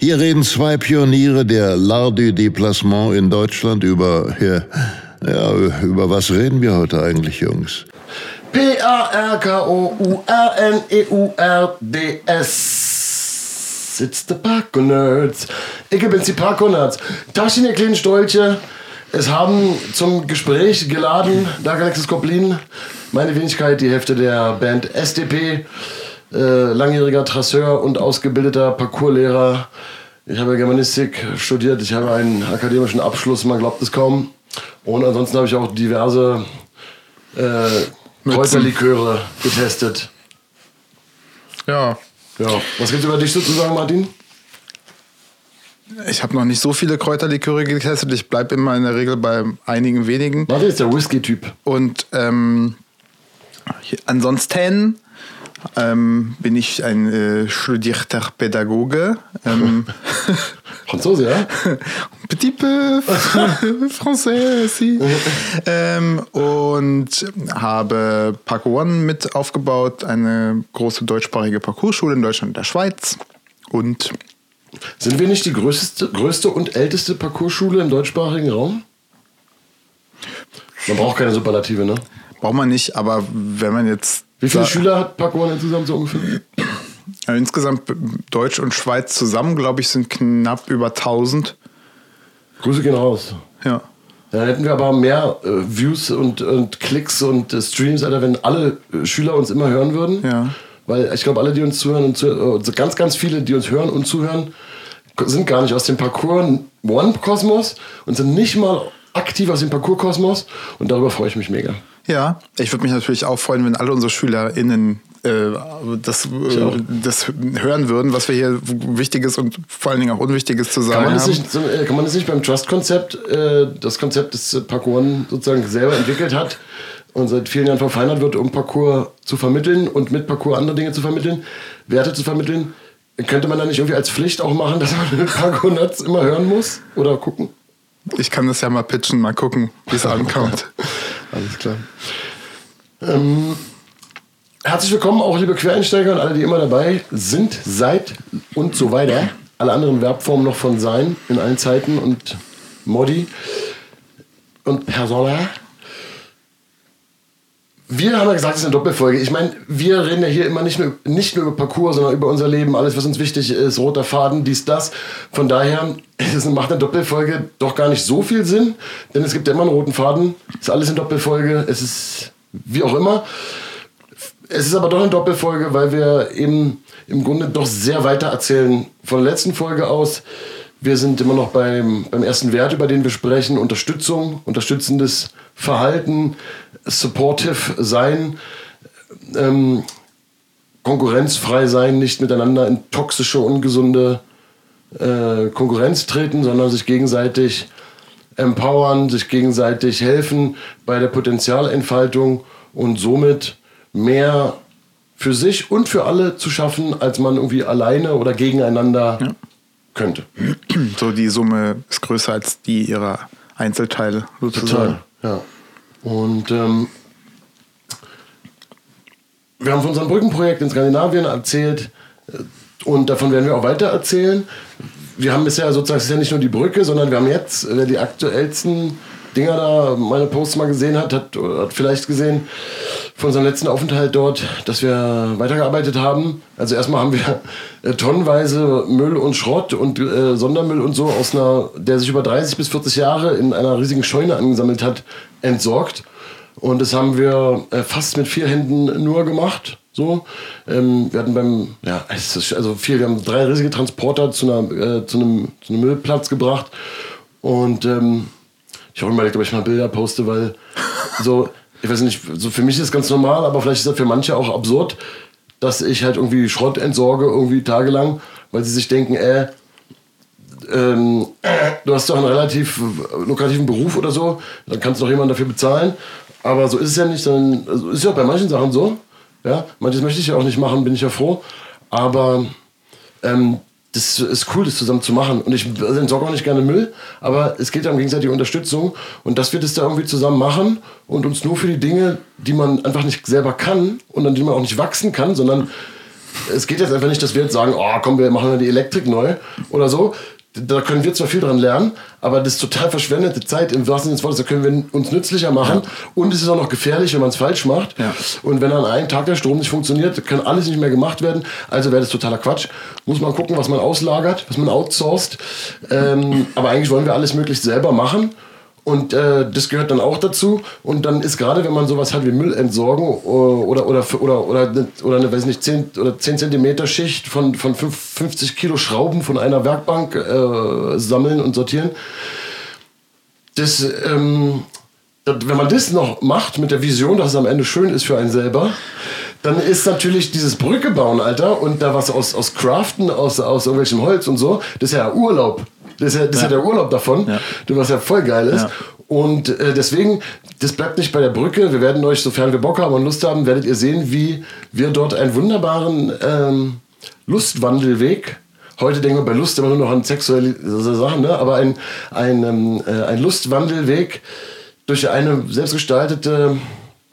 Hier reden zwei Pioniere der L'Art du Déplacement in Deutschland über, ja, ja, über was reden wir heute eigentlich, Jungs? P-A-R-K-O-U-R-N-E-U-R-D-S. It's the Parkour Nerds. Ich bin's, die Parkour Nerds. Taschen, ihr kleinen Stolche. Es haben zum Gespräch geladen, da Alexis Koplin, meine Wenigkeit, die Hälfte der Band SDP äh, langjähriger Trasseur und ausgebildeter Parcourslehrer. Ich habe Germanistik studiert, ich habe einen akademischen Abschluss, man glaubt es kaum. Und ansonsten habe ich auch diverse äh, Kräuterliköre getestet. Ja. Ja. Was gibt es über dich sozusagen, Martin? Ich habe noch nicht so viele Kräuterliköre getestet. Ich bleibe immer in der Regel bei einigen wenigen. Martin ist der Whisky-Typ. Und ähm, ansonsten ähm, bin ich ein äh, studierter Pädagoge. Ähm, Franzose, ja? Petit peu français, si. ähm, und habe Parkour One mit aufgebaut, eine große deutschsprachige Parkourschule in Deutschland und der Schweiz. Und Sind wir nicht die größte, größte und älteste Parcourschule im deutschsprachigen Raum? Man braucht keine Superlative, ne? Braucht man nicht, aber wenn man jetzt Wie viele Schüler hat Parkour insgesamt so ungefähr? Ja, insgesamt Deutsch und Schweiz zusammen, glaube ich, sind knapp über 1000. Grüße gehen raus. Ja. Da hätten wir aber mehr äh, Views und, und Klicks und äh, Streams, Alter, wenn alle äh, Schüler uns immer hören würden. Ja. Weil ich glaube, alle, die uns zuhören und zu, äh, ganz, ganz viele, die uns hören und zuhören, sind gar nicht aus dem Parkour One-Kosmos und sind nicht mal aktiv aus dem Parkour-Kosmos. Und darüber freue ich mich mega. Ja, ich würde mich natürlich auch freuen, wenn alle unsere SchülerInnen äh, das, äh, das hören würden, was wir hier Wichtiges und vor allen Dingen auch Unwichtiges zu Kann sagen man, das haben. nicht, so, äh, kann man das nicht beim Trust-Konzept, äh, das Konzept, das äh, Parkour sozusagen selber entwickelt hat und seit vielen Jahren verfeinert wird, um Parkour zu vermitteln und mit Parkour andere Dinge zu vermitteln, Werte zu vermitteln, könnte man da nicht irgendwie als Pflicht auch machen, dass man Parkour Nuts immer hören muss oder gucken? Ich kann das ja mal pitchen, mal gucken, wie es ankommt. Alles klar. Ähm, herzlich willkommen auch liebe Quereinsteiger und alle, die immer dabei sind, seid und so weiter. Alle anderen Verbformen noch von sein in allen Zeiten und Modi und Persona. Wir haben ja gesagt, es ist eine Doppelfolge. Ich meine, wir reden ja hier immer nicht nur, nicht nur über Parcours, sondern über unser Leben, alles, was uns wichtig ist, roter Faden, dies, das. Von daher es macht eine Doppelfolge doch gar nicht so viel Sinn, denn es gibt ja immer einen roten Faden. Ist alles eine Doppelfolge, es ist wie auch immer. Es ist aber doch eine Doppelfolge, weil wir eben im Grunde doch sehr weiter erzählen von der letzten Folge aus. Wir sind immer noch beim, beim ersten Wert, über den wir sprechen. Unterstützung, unterstützendes Verhalten, supportive sein, ähm, konkurrenzfrei sein, nicht miteinander in toxische, ungesunde äh, Konkurrenz treten, sondern sich gegenseitig empowern, sich gegenseitig helfen bei der Potenzialentfaltung und somit mehr für sich und für alle zu schaffen, als man irgendwie alleine oder gegeneinander könnte. So, die Summe ist größer als die ihrer Einzelteile sozusagen. ja. Und ähm, wir haben von unserem Brückenprojekt in Skandinavien erzählt äh, und davon werden wir auch weiter erzählen. Wir haben bisher sozusagen, es ist ja nicht nur die Brücke, sondern wir haben jetzt, wer die aktuellsten Dinger da, meine Posts mal gesehen hat, hat, hat vielleicht gesehen, von unserem letzten Aufenthalt dort, dass wir weitergearbeitet haben. Also erstmal haben wir äh, tonnenweise Müll und Schrott und äh, Sondermüll und so aus einer, der sich über 30 bis 40 Jahre in einer riesigen Scheune angesammelt hat, entsorgt. Und das haben wir äh, fast mit vier Händen nur gemacht. So, ähm, wir hatten beim, ja, es ist also viel, wir haben drei riesige Transporter zu, einer, äh, zu, einem, zu einem Müllplatz gebracht. Und ähm, ich habe überlegt, ob ich mal Bilder poste, weil so, ich weiß nicht, so für mich ist es ganz normal, aber vielleicht ist das für manche auch absurd, dass ich halt irgendwie Schrott entsorge, irgendwie tagelang, weil sie sich denken, äh, ähm, du hast doch einen relativ lukrativen Beruf oder so, dann kannst du doch jemanden dafür bezahlen. Aber so ist es ja nicht, sondern also ist ja bei manchen Sachen so. Ja, manches möchte ich ja auch nicht machen, bin ich ja froh. Aber ähm, das ist cool, das zusammen zu machen. Und ich entsorge auch nicht gerne Müll, aber es geht ja um gegenseitige Unterstützung und dass wir das da irgendwie zusammen machen und uns nur für die Dinge, die man einfach nicht selber kann und an denen man auch nicht wachsen kann, sondern es geht jetzt einfach nicht, dass wir jetzt sagen, oh komm, wir machen die Elektrik neu oder so, da können wir zwar viel dran lernen, aber das ist total verschwendete Zeit im wahrsten Sinne des Wortes. Da können wir uns nützlicher machen ja. und es ist auch noch gefährlich, wenn man es falsch macht. Ja. Und wenn an einem Tag der Strom nicht funktioniert, kann alles nicht mehr gemacht werden. Also wäre das totaler Quatsch. Muss man gucken, was man auslagert, was man outsourced. Ähm, aber eigentlich wollen wir alles möglichst selber machen. Und äh, das gehört dann auch dazu. Und dann ist gerade, wenn man sowas hat wie Müll entsorgen äh, oder, oder, oder, oder, oder eine, weiß nicht, 10 oder 10 Zentimeter Schicht von, von 50 Kilo Schrauben von einer Werkbank äh, sammeln und sortieren. Das, ähm, das, wenn man das noch macht mit der Vision, dass es am Ende schön ist für einen selber, dann ist natürlich dieses Brücke bauen, Alter, und da was aus, aus Craften, aus, aus irgendwelchem Holz und so, das ist ja Urlaub. Das ist ja, das ja. Ist ja der Urlaub davon, ja. was ja voll geil ist. Und äh, deswegen, das bleibt nicht bei der Brücke. Wir werden euch, sofern wir Bock haben und Lust haben, werdet ihr sehen, wie wir dort einen wunderbaren ähm, Lustwandelweg Heute denken wir bei Lust immer nur noch an sexuelle Sachen, ne? aber ein, ein, ähm, äh, ein Lustwandelweg durch eine selbstgestaltete,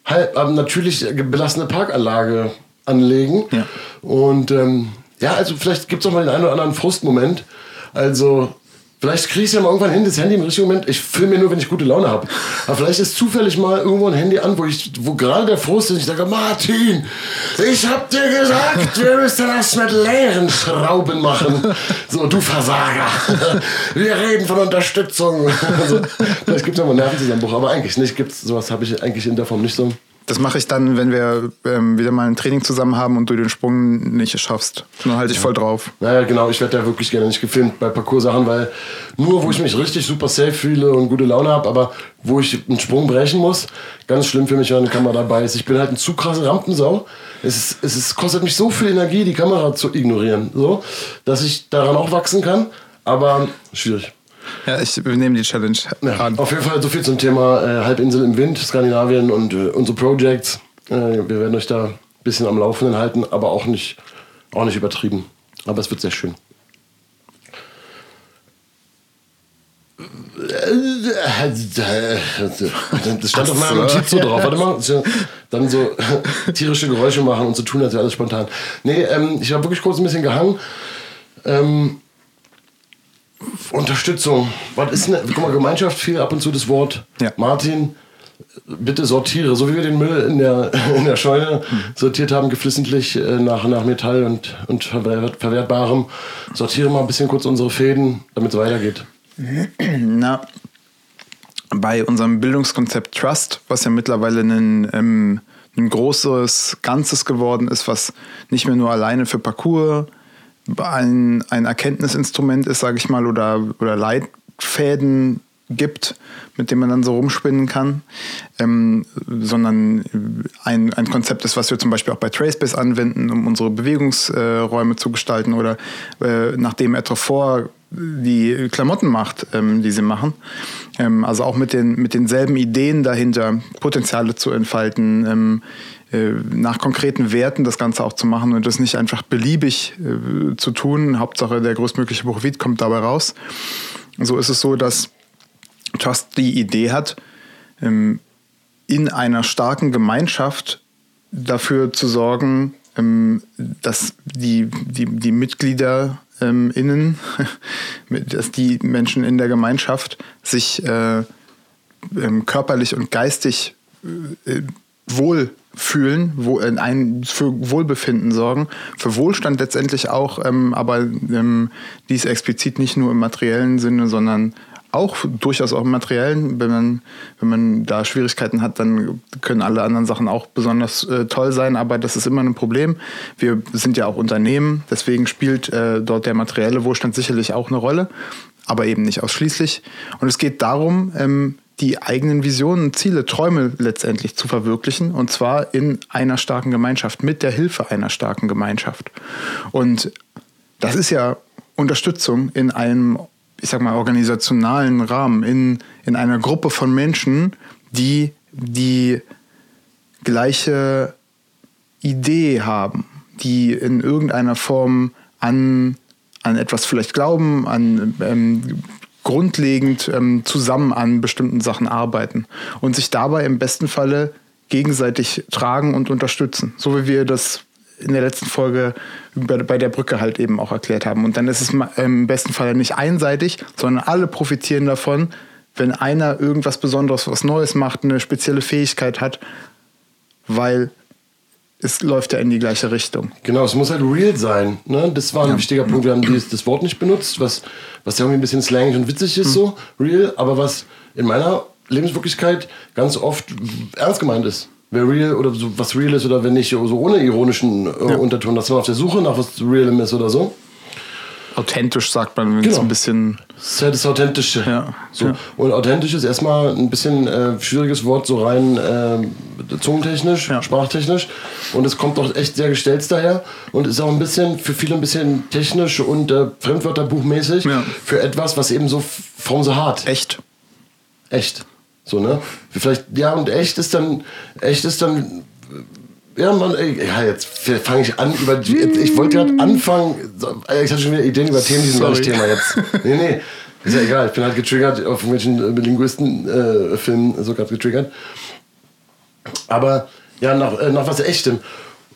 halb, natürlich belassene Parkanlage anlegen. Ja. Und ähm, ja, also vielleicht gibt es auch mal den einen oder anderen Frustmoment. Also Vielleicht kriege ich ja mal irgendwann hin, das Handy im richtigen Moment. Ich filme mir nur, wenn ich gute Laune habe. Aber vielleicht ist zufällig mal irgendwo ein Handy an, wo ich, wo gerade der Frust ist. Ich sage, Martin, ich hab dir gesagt, wir müssen das mit leeren Schrauben machen. So, du Versager. Wir reden von Unterstützung. Also, vielleicht gibt es ja mal einen Nervenzusammenbruch, aber eigentlich nicht. Gibt's, sowas habe ich eigentlich in der Form nicht so. Das mache ich dann, wenn wir ähm, wieder mal ein Training zusammen haben und du den Sprung nicht schaffst. Dann halte ich voll drauf. Naja, genau. Ich werde ja wirklich gerne nicht gefilmt bei Parcours-Sachen, weil nur, wo ich mich richtig super safe fühle und gute Laune habe, aber wo ich einen Sprung brechen muss, ganz schlimm für mich, wenn eine Kamera dabei ist. Ich bin halt ein zu krasse Rampensau. Es, ist, es ist, kostet mich so viel Energie, die Kamera zu ignorieren, so, dass ich daran auch wachsen kann, aber schwierig. Ja, ich nehme die Challenge ja, an. Auf jeden Fall so viel zum Thema äh, Halbinsel im Wind, Skandinavien und äh, unsere Projects. Äh, wir werden euch da ein bisschen am Laufenden halten, aber auch nicht, auch nicht übertrieben. Aber es wird sehr schön. Das stand auf meinem Notiz so drauf. Warte mal. Dann so tierische Geräusche machen und so tun, als wäre alles spontan. Nee, ähm, ich habe wirklich kurz ein bisschen gehangen. Ähm, Unterstützung. Was ist eine, guck mal, Gemeinschaft fiel ab und zu das Wort. Ja. Martin, bitte sortiere, so wie wir den Müll in der, in der Scheune sortiert haben, geflissentlich äh, nach, nach Metall und, und Verwertbarem. Sortiere mal ein bisschen kurz unsere Fäden, damit es weitergeht. Na, bei unserem Bildungskonzept Trust, was ja mittlerweile ein, ähm, ein großes Ganzes geworden ist, was nicht mehr nur alleine für Parcours ein, ein Erkenntnisinstrument ist, sage ich mal, oder, oder Leitfäden gibt, mit dem man dann so rumspinnen kann, ähm, sondern ein, ein Konzept ist, was wir zum Beispiel auch bei Tracebase anwenden, um unsere Bewegungsräume äh, zu gestalten oder äh, nachdem Etrefort die Klamotten macht, ähm, die sie machen. Ähm, also auch mit, den, mit denselben Ideen dahinter, Potenziale zu entfalten, ähm, äh, nach konkreten Werten das Ganze auch zu machen und das nicht einfach beliebig äh, zu tun. Hauptsache der größtmögliche Profit kommt dabei raus. So ist es so, dass Trust die Idee hat, ähm, in einer starken Gemeinschaft dafür zu sorgen, ähm, dass die, die, die Mitglieder ähm, innen, dass die Menschen in der Gemeinschaft sich äh, körperlich und geistig äh, wohl fühlen, wo, in ein, für Wohlbefinden sorgen, für Wohlstand letztendlich auch, ähm, aber ähm, dies explizit nicht nur im materiellen Sinne, sondern auch durchaus auch im materiellen. Wenn man, wenn man da Schwierigkeiten hat, dann können alle anderen Sachen auch besonders äh, toll sein, aber das ist immer ein Problem. Wir sind ja auch Unternehmen, deswegen spielt äh, dort der materielle Wohlstand sicherlich auch eine Rolle, aber eben nicht ausschließlich. Und es geht darum, ähm, die eigenen Visionen, Ziele, Träume letztendlich zu verwirklichen und zwar in einer starken Gemeinschaft, mit der Hilfe einer starken Gemeinschaft. Und das ist ja Unterstützung in einem ich sag mal, organisationalen Rahmen, in, in einer Gruppe von Menschen, die die gleiche Idee haben, die in irgendeiner Form an, an etwas vielleicht glauben, an ähm, grundlegend ähm, zusammen an bestimmten Sachen arbeiten und sich dabei im besten Falle gegenseitig tragen und unterstützen. So wie wir das in der letzten Folge bei der Brücke halt eben auch erklärt haben. Und dann ist es im besten Fall nicht einseitig, sondern alle profitieren davon, wenn einer irgendwas Besonderes, was Neues macht, eine spezielle Fähigkeit hat, weil es läuft ja in die gleiche Richtung. Genau, es muss halt real sein. Ne? Das war ein ja. wichtiger Punkt. Wir haben dieses, das Wort nicht benutzt, was, was ja irgendwie ein bisschen slangig und witzig ist, mhm. so real, aber was in meiner Lebenswirklichkeit ganz oft ernst gemeint ist. Wer real oder so, was real ist oder wenn nicht, so ohne ironischen äh, ja. Unterton, dass man auf der Suche nach was Realem ist oder so. Authentisch sagt man, wenn genau. es ein bisschen. Das ist ja das Authentische. Ja. So. Ja. Und authentisch ist erstmal ein bisschen äh, schwieriges Wort, so rein äh, zungentechnisch, ja. sprachtechnisch. Und es kommt auch echt sehr gestellt daher und ist auch ein bisschen für viele ein bisschen technisch und äh, Fremdwörterbuchmäßig für etwas, was eben so from the heart. Echt. Echt. So, ne? Vielleicht, ja, und echt ist dann, echt ist dann, ja, Mann, ey, ja, jetzt fange ich an über, ich wollte gerade anfangen, ich hatte schon wieder Ideen über Themen, die sind gar nicht Thema jetzt. Nee, nee, ist ja egal, ich bin halt getriggert, auf irgendwelchen Linguisten-Filmen äh, so gerade getriggert. Aber, ja, nach, äh, nach was Echtem.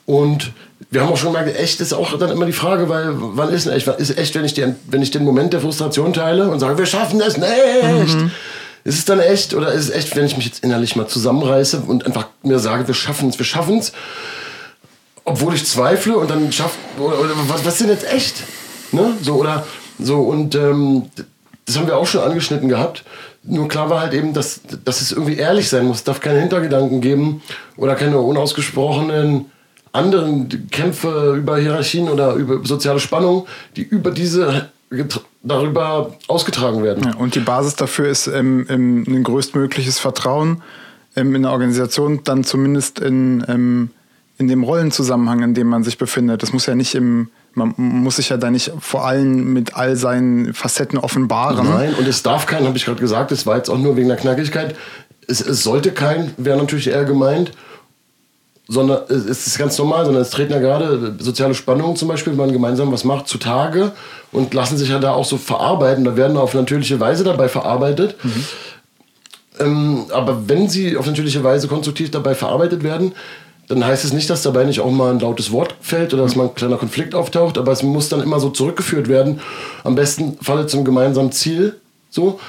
Und wir haben auch schon gemerkt, echt ist auch dann immer die Frage, weil wann ist denn echt? Ist echt, wenn ich, den, wenn ich den Moment der Frustration teile und sage, wir schaffen es nicht? Mhm. Ist es dann echt oder ist es echt, wenn ich mich jetzt innerlich mal zusammenreiße und einfach mir sage, wir schaffen es, wir schaffen es, obwohl ich zweifle und dann schafft, was, was ist denn jetzt echt? Ne? So, oder so, und ähm, das haben wir auch schon angeschnitten gehabt. Nur klar war halt eben, dass, dass es irgendwie ehrlich sein muss. Es darf keine Hintergedanken geben oder keine unausgesprochenen anderen Kämpfe über Hierarchien oder über soziale Spannung, die über diese darüber ausgetragen werden. Ja, und die Basis dafür ist ähm, ähm, ein größtmögliches Vertrauen ähm, in der Organisation, dann zumindest in, ähm, in dem Rollenzusammenhang, in dem man sich befindet. Das muss ja nicht im man muss sich ja da nicht vor allem mit all seinen Facetten offenbaren. Nein, und es darf kein, habe ich gerade gesagt, es war jetzt auch nur wegen der Knackigkeit. Es, es sollte kein, wäre natürlich eher gemeint sondern es ist ganz normal, sondern es treten ja gerade soziale Spannungen zum Beispiel, wenn man gemeinsam was macht, zutage und lassen sich ja da auch so verarbeiten. Da werden auf natürliche Weise dabei verarbeitet. Mhm. Ähm, aber wenn sie auf natürliche Weise konstruktiv dabei verarbeitet werden, dann heißt es nicht, dass dabei nicht auch mal ein lautes Wort fällt oder dass mal ein kleiner Konflikt auftaucht, aber es muss dann immer so zurückgeführt werden. Am besten Falle zum gemeinsamen Ziel. So.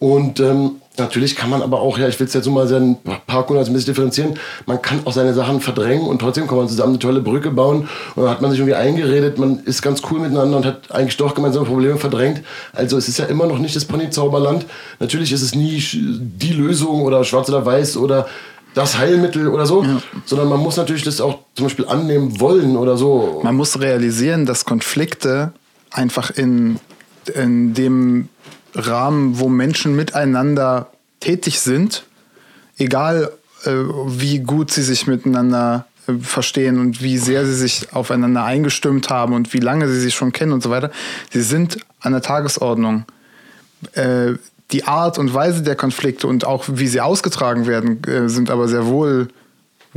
Und ähm, Natürlich kann man aber auch, ja, ich will es jetzt so mal sehr Parkour als ein bisschen differenzieren, man kann auch seine Sachen verdrängen und trotzdem kann man zusammen eine tolle Brücke bauen und dann hat man sich irgendwie eingeredet, man ist ganz cool miteinander und hat eigentlich doch gemeinsame Probleme verdrängt. Also es ist ja immer noch nicht das Pony-Zauberland. Natürlich ist es nie die Lösung oder schwarz oder weiß oder das Heilmittel oder so, ja. sondern man muss natürlich das auch zum Beispiel annehmen wollen oder so. Man muss realisieren, dass Konflikte einfach in, in dem Rahmen, wo Menschen miteinander tätig sind, egal äh, wie gut sie sich miteinander äh, verstehen und wie sehr sie sich aufeinander eingestimmt haben und wie lange sie sich schon kennen und so weiter, sie sind an der Tagesordnung. Äh, die Art und Weise der Konflikte und auch wie sie ausgetragen werden, äh, sind aber sehr wohl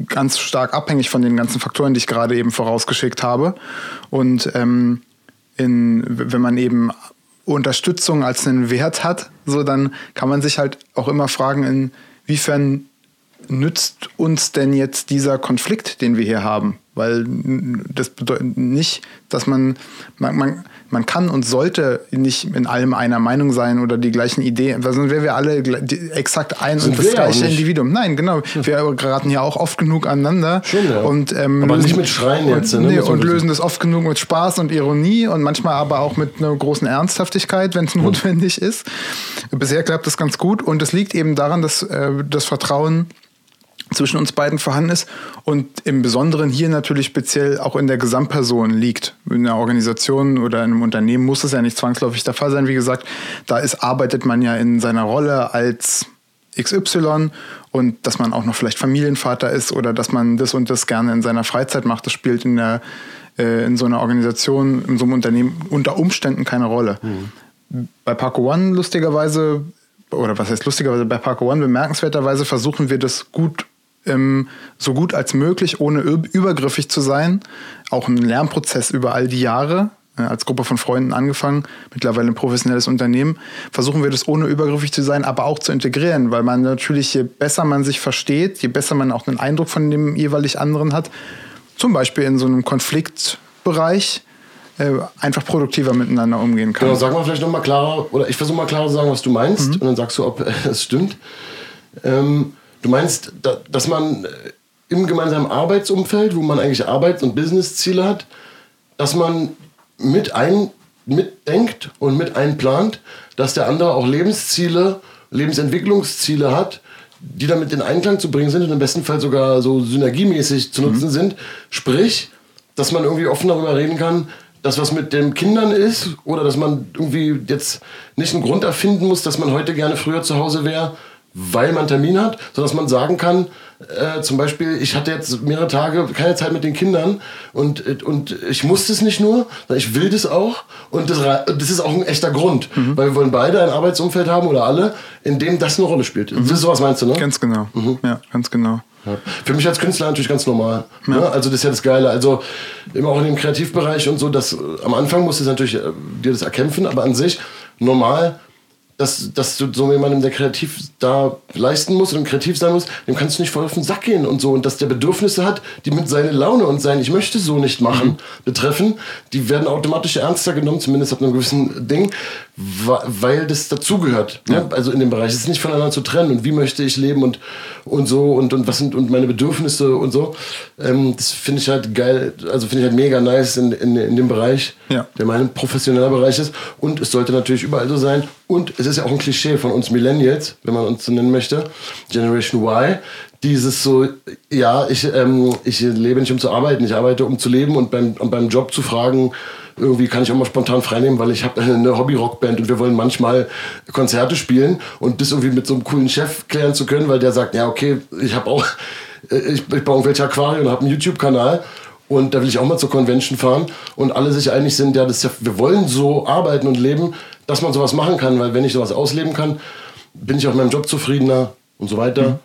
ganz stark abhängig von den ganzen Faktoren, die ich gerade eben vorausgeschickt habe. Und ähm, in, wenn man eben Unterstützung als einen Wert hat, so dann kann man sich halt auch immer fragen, inwiefern nützt uns denn jetzt dieser Konflikt, den wir hier haben? Weil das bedeutet nicht, dass man, man, man, man kann und sollte nicht in allem einer Meinung sein oder die gleichen Ideen, sonst wären wir alle exakt ein Sind und das gleiche Individuum. Nein, genau. Wir geraten ja auch oft genug aneinander. Schon, ja. Und, ähm, aber lösen, nicht mit Schreien jetzt. Ne? nee, und lösen das oft genug mit Spaß und Ironie und manchmal aber auch mit einer großen Ernsthaftigkeit, wenn es notwendig mhm. ist. Bisher klappt das ganz gut und es liegt eben daran, dass äh, das Vertrauen zwischen uns beiden vorhanden ist und im Besonderen hier natürlich speziell auch in der Gesamtperson liegt. In einer Organisation oder in einem Unternehmen muss es ja nicht zwangsläufig der Fall sein. Wie gesagt, da ist, arbeitet man ja in seiner Rolle als XY und dass man auch noch vielleicht Familienvater ist oder dass man das und das gerne in seiner Freizeit macht, das spielt in, der, äh, in so einer Organisation, in so einem Unternehmen unter Umständen keine Rolle. Mhm bei Parko One lustigerweise, oder was heißt lustigerweise, bei Parko One bemerkenswerterweise versuchen wir das gut ähm, so gut als möglich, ohne übergriffig zu sein. Auch ein Lernprozess über all die Jahre, äh, als Gruppe von Freunden angefangen, mittlerweile ein professionelles Unternehmen, versuchen wir das ohne übergriffig zu sein, aber auch zu integrieren, weil man natürlich, je besser man sich versteht, je besser man auch einen Eindruck von dem jeweilig anderen hat, zum Beispiel in so einem Konfliktbereich, äh, einfach produktiver miteinander umgehen kann. Genau, sag mal vielleicht nochmal klarer, oder ich versuche mal klarer zu sagen, was du meinst, mhm. und dann sagst du, ob es stimmt. Ähm, du meinst, dass man im gemeinsamen Arbeitsumfeld, wo man eigentlich Arbeits- und Businessziele hat, dass man mit ein, mitdenkt und mit einplant, dass der andere auch Lebensziele, Lebensentwicklungsziele hat, die damit in Einklang zu bringen sind und im besten Fall sogar so synergiemäßig zu nutzen mhm. sind. Sprich, dass man irgendwie offen darüber reden kann, dass was mit den Kindern ist oder dass man irgendwie jetzt nicht einen Grund erfinden muss, dass man heute gerne früher zu Hause wäre, weil man Termin hat, sondern dass man sagen kann, äh, zum Beispiel, ich hatte jetzt mehrere Tage keine Zeit mit den Kindern und, und ich muss das nicht nur, sondern ich will das auch und das, das ist auch ein echter Grund, mhm. weil wir wollen beide ein Arbeitsumfeld haben oder alle, in dem das eine Rolle spielt. Mhm. Ist sowas meinst du, ne? Ganz genau. Mhm. Ja, ganz genau. Ja. Für mich als Künstler natürlich ganz normal. Ja. Ne? Also das ist ja das Geile. Also immer auch in dem Kreativbereich und so, dass am Anfang musst du natürlich äh, dir das erkämpfen, aber an sich normal dass, dass du so jemandem, der kreativ da leisten muss und kreativ sein muss, dem kannst du nicht voll auf den Sack gehen und so. Und dass der Bedürfnisse hat, die mit seiner Laune und sein Ich möchte so nicht machen mhm. betreffen, die werden automatisch ernster genommen, zumindest ab einem gewissen Ding, weil das dazugehört. Ne? Also in dem Bereich. Es ist nicht voneinander zu trennen und wie möchte ich leben und, und so und, und was sind und meine Bedürfnisse und so. Ähm, das finde ich halt geil, also finde ich halt mega nice in, in, in dem Bereich, ja. der mein professioneller Bereich ist. Und es sollte natürlich überall so sein. Und es ist ja auch ein Klischee von uns Millennials, wenn man uns so nennen möchte, Generation Y, dieses so, ja, ich, ähm, ich lebe nicht um zu arbeiten, ich arbeite um zu leben und beim, und beim Job zu fragen, irgendwie kann ich auch mal spontan freinehmen, weil ich habe eine Hobby-Rockband und wir wollen manchmal Konzerte spielen und das irgendwie mit so einem coolen Chef klären zu können, weil der sagt, ja okay, ich habe auch, äh, ich, ich baue irgendwelche Aquarien und habe einen YouTube-Kanal und da will ich auch mal zur Convention fahren und alle sich einig sind, ja, das ja, wir wollen so arbeiten und leben, dass man sowas machen kann, weil wenn ich sowas ausleben kann, bin ich auch in meinem Job zufriedener und so weiter. Mhm.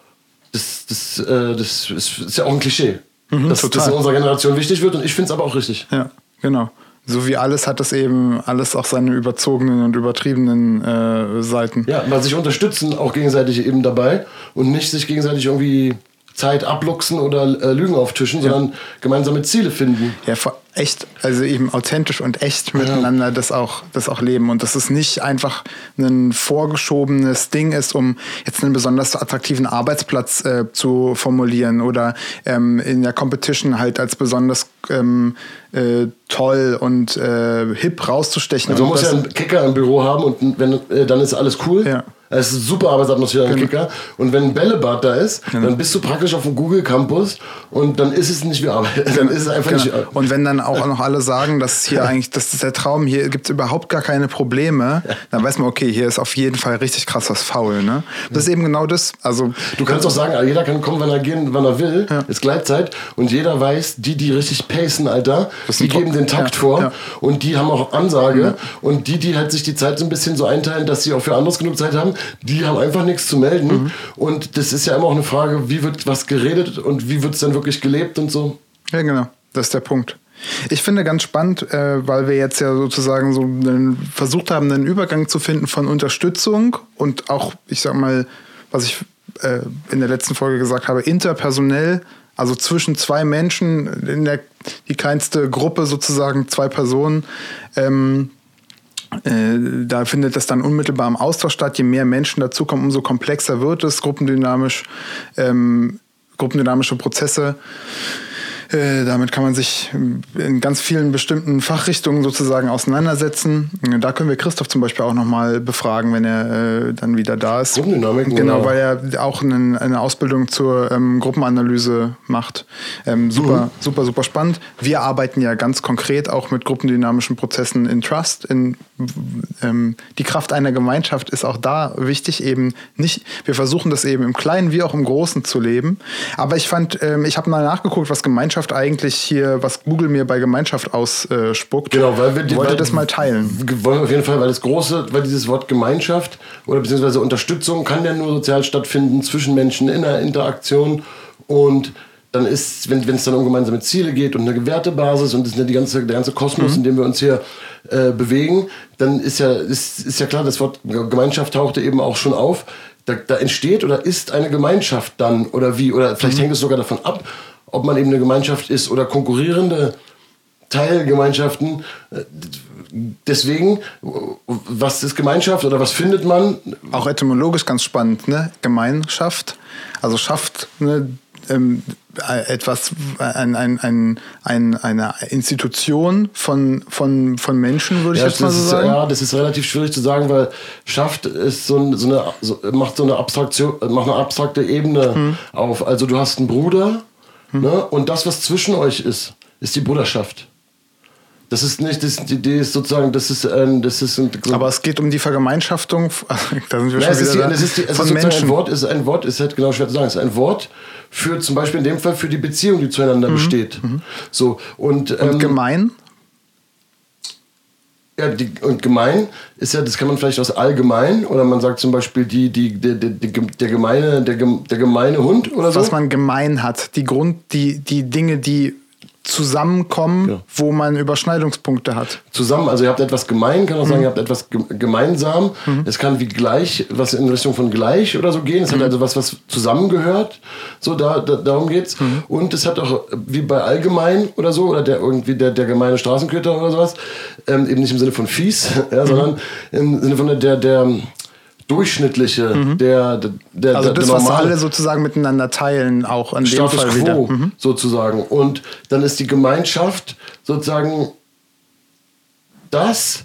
Das, das, äh, das ist, ist, ja auch ein Klischee, mhm, dass das in unserer Generation wichtig wird und ich finde es aber auch richtig. Ja, genau so wie alles hat das eben alles auch seine überzogenen und übertriebenen äh, Seiten. Ja, mal sich unterstützen auch gegenseitig eben dabei und nicht sich gegenseitig irgendwie Zeit abluchsen oder äh, Lügen auftischen, ja. sondern gemeinsame Ziele finden. Ja, echt, also eben authentisch und echt miteinander ja. das, auch, das auch leben. Und dass es nicht einfach ein vorgeschobenes Ding ist, um jetzt einen besonders attraktiven Arbeitsplatz äh, zu formulieren oder ähm, in der Competition halt als besonders ähm, äh, toll und äh, hip rauszustechen. Also man muss ja einen Kicker im Büro haben und wenn, äh, dann ist alles cool. Ja. Es ist super Arbeitsatmosphäre im genau. Kicker. Und wenn ein Bällebad da ist, genau. dann bist du praktisch auf dem Google Campus und dann ist es nicht wie Arbeit. Dann ist es einfach genau. nicht Und wenn dann auch noch alle sagen, dass hier eigentlich, das ist der Traum, hier gibt es überhaupt gar keine Probleme, dann weiß man, okay, hier ist auf jeden Fall richtig krass was faul. Ne? Das ist eben genau das. Also, du kannst auch sagen, jeder kann kommen, wenn er gehen, wann er will. Ja. Ist Gleitzeit. Und jeder weiß, die, die richtig pacen, Alter, die geben den Takt ja. vor. Ja. Und die haben auch Ansage. Und die, die halt sich die Zeit so ein bisschen so einteilen, dass sie auch für anderes genug Zeit haben, die haben einfach nichts zu melden. Mhm. Und das ist ja immer auch eine Frage, wie wird was geredet und wie wird es dann wirklich gelebt und so. Ja, genau. Das ist der Punkt. Ich finde ganz spannend, äh, weil wir jetzt ja sozusagen so einen, versucht haben, einen Übergang zu finden von Unterstützung und auch, ich sag mal, was ich äh, in der letzten Folge gesagt habe, interpersonell, also zwischen zwei Menschen, in der die kleinste Gruppe sozusagen, zwei Personen, ähm, äh, da findet das dann unmittelbar im Austausch statt. Je mehr Menschen dazukommen, umso komplexer wird es, gruppendynamisch, ähm, gruppendynamische Prozesse äh, damit kann man sich in ganz vielen bestimmten Fachrichtungen sozusagen auseinandersetzen. Da können wir Christoph zum Beispiel auch nochmal befragen, wenn er äh, dann wieder da ist. Gruppendynamik, genau, weil er auch eine, eine Ausbildung zur ähm, Gruppenanalyse macht. Ähm, super, mhm. super, super spannend. Wir arbeiten ja ganz konkret auch mit gruppendynamischen Prozessen in Trust. In, ähm, die Kraft einer Gemeinschaft ist auch da wichtig, eben nicht, wir versuchen das eben im Kleinen wie auch im Großen zu leben. Aber ich fand, ähm, ich habe mal nachgeguckt, was Gemeinschaft Gemeinschaft eigentlich hier, was Google mir bei Gemeinschaft ausspuckt. Genau, weil wir wollte das mal teilen. Wollen auf jeden Fall, weil das große, weil dieses Wort Gemeinschaft oder beziehungsweise Unterstützung kann ja nur sozial stattfinden zwischen Menschen in einer Interaktion und dann ist, wenn es dann um gemeinsame Ziele geht und eine Wertebasis und das ist ja die ganze, der ganze Kosmos, in dem wir uns hier äh, bewegen, dann ist ja, ist, ist ja klar, das Wort Gemeinschaft tauchte eben auch schon auf. Da, da entsteht oder ist eine Gemeinschaft dann oder wie? Oder vielleicht hängt es sogar davon ab, ob man eben eine Gemeinschaft ist oder konkurrierende Teilgemeinschaften. Deswegen, was ist Gemeinschaft oder was findet man? Auch etymologisch ganz spannend, ne? Gemeinschaft, also schafft ne, ähm, äh, etwas, ein, ein, ein, ein, eine Institution von, von, von Menschen, würde ich Ja, jetzt mal so ist, sagen. ja, das ist relativ schwierig zu sagen, weil schafft ist so, ein, so eine, so, macht so eine Abstraktion, macht eine abstrakte Ebene Hm. auf. Also du hast einen Bruder ne, und das, was zwischen euch ist, ist die Bruderschaft. Das ist nicht, das, die Idee ist sozusagen, das ist ein, das ist ein, so Aber es geht um die Vergemeinschaftung, da sind wir Ja, schon ist, wieder die, da, es ist, die, es ist von ein Menschen. Wort, ist ein Wort, ist halt genau schwer zu sagen, es ist ein Wort für zum Beispiel in dem Fall für die Beziehung, die zueinander besteht. So und, ähm, Mhm. Und gemein? Ja, die, und gemein ist ja, das kann man vielleicht aus allgemein oder man sagt zum Beispiel die, die, die, die, die, der gemeine, der, der gemeine Hund oder so. was man gemein hat. Die Grund, die, die Dinge, die zusammenkommen, Ja. wo man Überschneidungspunkte hat. zusammen, also ihr habt etwas gemein, kann auch Mhm. sagen, ihr habt etwas ge- gemeinsam. Es kann wie gleich, was in Richtung von gleich oder so gehen. Es Mhm. hat also was, was zusammengehört. So, da, da, darum geht's. Mhm. Und es hat auch, wie bei allgemein oder so, oder der irgendwie der, der gemeine Straßenköter oder sowas, ähm, eben nicht im Sinne von fies, ja, Mhm. sondern im Sinne von der, der, der durchschnittliche, der, der, der, Mhm. Also der das, was normale. alle sozusagen miteinander teilen, auch an dem Status Fall quo wieder. Mhm. sozusagen. Und dann ist die Gemeinschaft sozusagen das,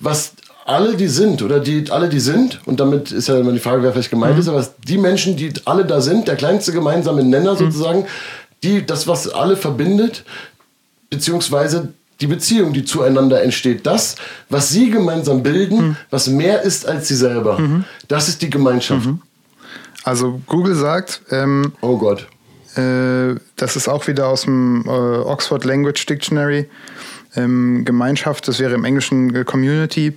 was alle die sind oder die alle die sind und damit ist ja immer die Frage, wer vielleicht gemeint Mhm. ist, aber die Menschen, die alle da sind, der kleinste gemeinsame Nenner Mhm. sozusagen, die das was alle verbindet, beziehungsweise die Beziehung, die zueinander entsteht, das, was sie gemeinsam bilden, Mhm. was mehr ist als sie selber, das ist die Gemeinschaft. Also Google sagt, ähm, Oh Gott. äh, das ist auch wieder aus dem äh, Oxford Language Dictionary, ähm, Gemeinschaft, das wäre im Englischen Community,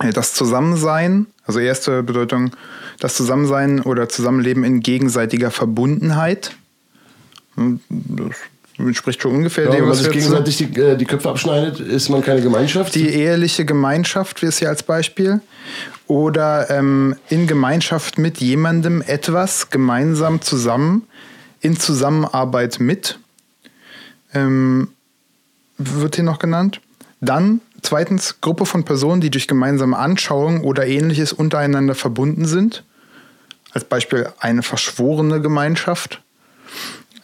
äh, das Zusammensein, also erste Bedeutung, das Zusammensein oder Zusammenleben in gegenseitiger Verbundenheit. Hm, Das entspricht schon ungefähr Ja, dem, wenn man sich gegenseitig die, äh, die Köpfe abschneidet, ist man keine Gemeinschaft. Die eheliche Gemeinschaft, wie es hier als Beispiel. Oder ähm, in Gemeinschaft mit jemandem etwas gemeinsam zusammen, in Zusammenarbeit mit, ähm, wird hier noch genannt. Dann zweitens Gruppe von Personen, die durch gemeinsame Anschauung oder ähnliches untereinander verbunden sind. Als Beispiel eine verschworene Gemeinschaft.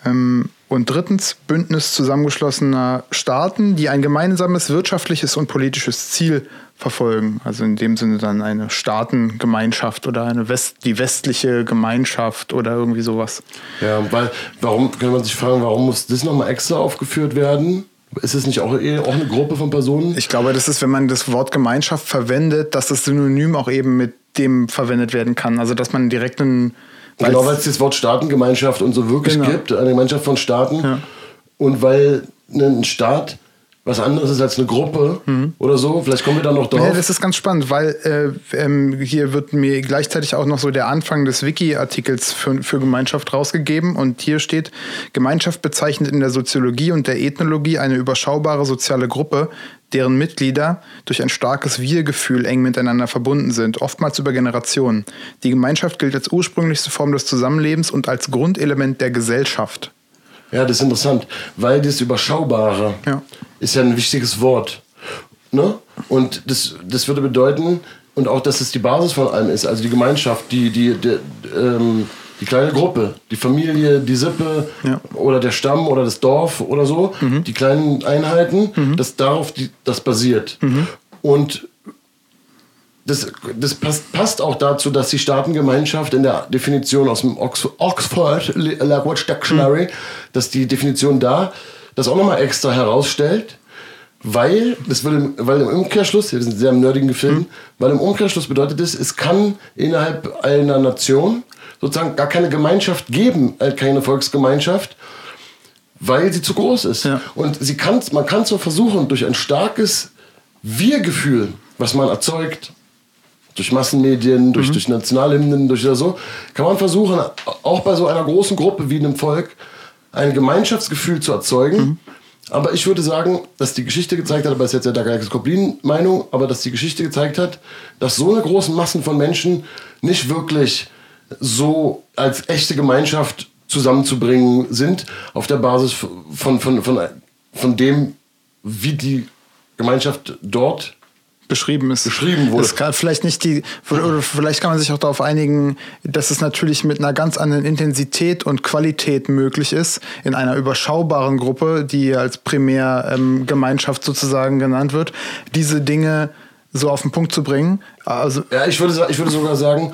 Ähm, und drittens Bündnis zusammengeschlossener Staaten, die ein gemeinsames wirtschaftliches und politisches Ziel verfolgen. Also in dem Sinne dann eine Staatengemeinschaft oder eine West, die westliche Gemeinschaft oder irgendwie sowas. Ja, weil, warum, kann man sich fragen, warum muss das nochmal extra aufgeführt werden? Ist es nicht auch, eher auch eine Gruppe von Personen? Ich glaube, das ist, wenn man das Wort Gemeinschaft verwendet, dass das Synonym auch eben mit dem verwendet werden kann. Also dass man direkt einen genau, weil es das Wort Staatengemeinschaft und so wirklich Genau. gibt, eine Gemeinschaft von Staaten. Ja. Und weil ein Staat was anderes ist als eine Gruppe oder so, vielleicht kommen wir da noch drauf. Mhm. Ja, das ist ganz spannend, weil äh, ähm, hier wird mir gleichzeitig auch noch so der Anfang des Wiki-Artikels für, für Gemeinschaft rausgegeben und hier steht, Gemeinschaft bezeichnet in der Soziologie und der Ethnologie eine überschaubare soziale Gruppe, deren Mitglieder durch ein starkes Wir-Gefühl eng miteinander verbunden sind, oftmals über Generationen. Die Gemeinschaft gilt als ursprünglichste Form des Zusammenlebens und als Grundelement der Gesellschaft. Ja, das ist interessant, weil das Überschaubare Ja. ist ja ein wichtiges Wort. Ne? Und das, das würde bedeuten, und auch, dass es die Basis von allem ist, also die Gemeinschaft, die, die, die, ähm, die kleine Gruppe, die Familie, die Sippe Ja. oder der Stamm oder das Dorf oder so, die kleinen Einheiten, dass darauf die, das basiert. Und das, das passt, passt auch dazu, dass die Staatengemeinschaft in der Definition aus dem Ox Oxford Language Dictionary, dass die Definition da das auch nochmal extra herausstellt, weil, das würde, weil im Umkehrschluss, wir sind sehr im nerdigen Gefilm, weil im Umkehrschluss bedeutet es, es kann innerhalb einer Nation sozusagen gar keine Gemeinschaft geben, äh, keine Volksgemeinschaft, weil sie zu groß ist. Ja. Und sie kann, man kann zwar versuchen, durch ein starkes Wir-Gefühl, was man erzeugt, durch Massenmedien, durch, durch Nationalhymnen, durch oder so, kann man versuchen, auch bei so einer großen Gruppe wie einem Volk, ein Gemeinschaftsgefühl zu erzeugen. Aber ich würde sagen, dass die Geschichte gezeigt hat, aber das ist jetzt ja der Galaxis Koplin-Meinung, aber dass die Geschichte gezeigt hat, dass so eine großen Massen von Menschen nicht wirklich so als echte Gemeinschaft zusammenzubringen sind, auf der Basis von, von, von, von dem, wie die Gemeinschaft dort beschrieben ist. Beschrieben wurde. Das kann vielleicht nicht die, oder vielleicht kann man sich auch darauf einigen, dass es natürlich mit einer ganz anderen Intensität und Qualität möglich ist, in einer überschaubaren Gruppe, die als Primärgemeinschaft ähm, sozusagen genannt wird, diese Dinge so auf den Punkt zu bringen. Also ja, ich würde, ich würde sogar sagen,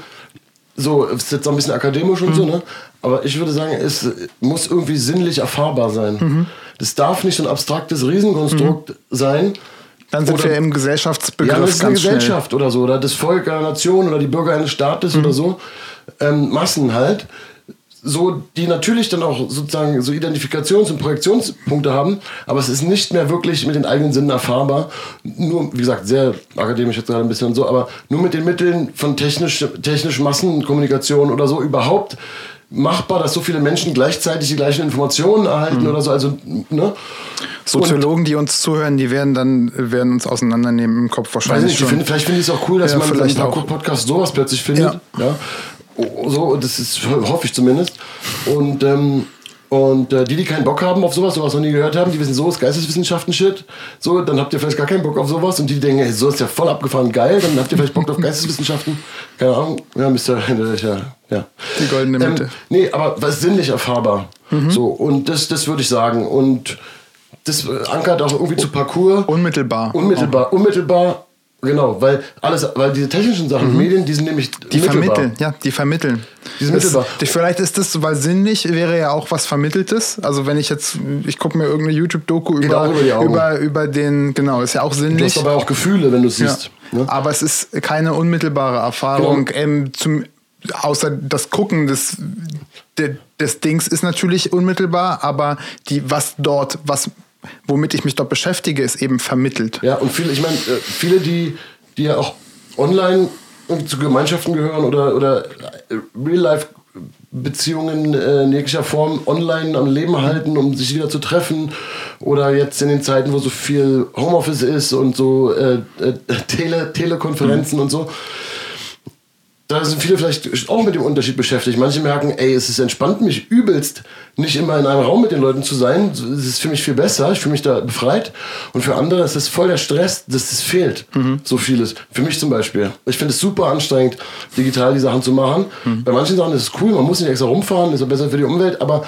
so, es ist jetzt auch ein bisschen akademisch und mhm. so, ne? Aber ich würde sagen, es muss irgendwie sinnlich erfahrbar sein. Mhm. Das darf nicht so ein abstraktes Riesenkonstrukt mhm. sein, dann sind oder, wir im Gesellschaftsbegriff. Ja, das ist eine Gesellschaft schnell. oder so, oder das Volk einer Nation oder die Bürger eines Staates mhm. oder so. Ähm, Massen halt. So, die natürlich dann auch sozusagen so Identifikations- und Projektionspunkte haben, aber es ist nicht mehr wirklich mit den eigenen Sinnen erfahrbar. Nur, wie gesagt, sehr akademisch jetzt gerade ein bisschen und so, aber nur mit den Mitteln von technisch, technisch Massenkommunikation oder so überhaupt machbar, dass so viele Menschen gleichzeitig die gleichen Informationen erhalten mhm. oder so. Also, ne? Soziologen, die uns zuhören, die werden dann werden uns auseinandernehmen im Kopf wahrscheinlich. Nicht, find, vielleicht finde ich es auch cool, dass ja, man vielleicht im Podcast sowas plötzlich findet. Ja. ja. So, das ist, hoffe ich zumindest. Und ähm, und äh, die, die keinen Bock haben auf sowas, sowas noch nie gehört haben, die wissen, so ist Geisteswissenschaften-Shit. So, dann habt ihr vielleicht gar keinen Bock auf sowas. Und die, die denken, ey, so ist ja voll abgefahren geil, dann habt ihr vielleicht Bock auf Geisteswissenschaften. Keine Ahnung. Ja, Mr. Ja, ja. Die goldene Mitte. Ähm, nee, aber was sinnlich erfahrbar. Mhm. So, und das, das würde ich sagen. Und das ankert auch irgendwie zu Parcours. Unmittelbar. Unmittelbar, unmittelbar Genau, weil alles, weil diese technischen Sachen, mhm. Medien, die sind nämlich die vermitteln, ja, die vermitteln. Die sind mittelbar. Vielleicht ist das, weil sinnlich wäre ja auch was Vermitteltes. Also wenn ich jetzt, ich gucke mir irgendeine YouTube-Doku über, über, über, über, den, genau, ist ja auch sinnlich. Du hast aber auch Gefühle, wenn du es siehst. Ja. Ne? Aber es ist keine unmittelbare Erfahrung. Genau. Ähm, zum, außer das Gucken des, des Dings ist natürlich unmittelbar, aber die, was dort, was womit ich mich dort beschäftige, ist eben vermittelt. Ja, und viele, ich meine, äh, viele, die, die ja auch online zu Gemeinschaften gehören oder, oder äh, Real-Life Beziehungen äh, in jeglicher Form online am Leben halten, um sich wieder zu treffen. Oder jetzt in den Zeiten, wo so viel Homeoffice ist und so äh, Tele Telekonferenzen mhm. und so da sind viele vielleicht auch mit dem Unterschied beschäftigt. Manche merken, ey, es ist entspannt mich übelst, nicht immer in einem Raum mit den Leuten zu sein. Es ist für mich viel besser, ich fühle mich da befreit. Und für andere ist es voll der Stress, dass es fehlt. Mhm. So vieles. Für mich zum Beispiel. Ich finde es super anstrengend, digital die Sachen zu machen. Mhm. Bei manchen Sachen ist es cool, man muss nicht extra rumfahren, ist auch besser für die Umwelt, aber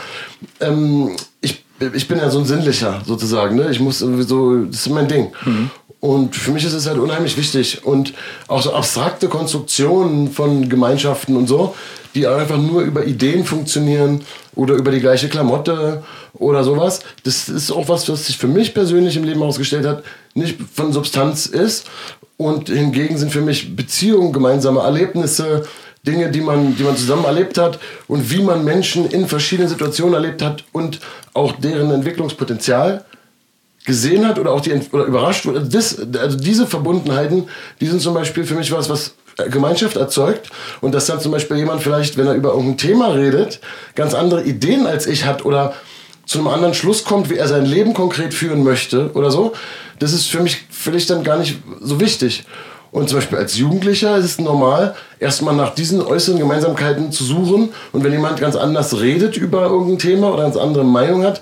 ähm, ich, ich bin ja so ein Sinnlicher sozusagen. Ne? Ich muss sowieso, das ist mein Ding. Mhm. Und für mich ist es halt unheimlich wichtig. Und auch so abstrakte Konstruktionen von Gemeinschaften und so, die einfach nur über Ideen funktionieren oder über die gleiche Klamotte oder sowas. Das ist auch was, was sich für mich persönlich im Leben ausgestellt hat, nicht von Substanz ist. Und hingegen sind für mich Beziehungen, gemeinsame Erlebnisse, Dinge, die man, die man zusammen erlebt hat und wie man Menschen in verschiedenen Situationen erlebt hat und auch deren Entwicklungspotenzial gesehen hat oder auch die oder überrascht wurde. Das, also diese Verbundenheiten, die sind zum Beispiel für mich was, was Gemeinschaft erzeugt und dass dann zum Beispiel jemand vielleicht, wenn er über irgendein Thema redet, ganz andere Ideen als ich hat oder zu einem anderen Schluss kommt, wie er sein Leben konkret führen möchte oder so, das ist für mich völlig dann gar nicht so wichtig. Und zum Beispiel als Jugendlicher ist es normal, erstmal nach diesen äußeren Gemeinsamkeiten zu suchen. Und wenn jemand ganz anders redet über irgendein Thema oder ganz andere Meinung hat,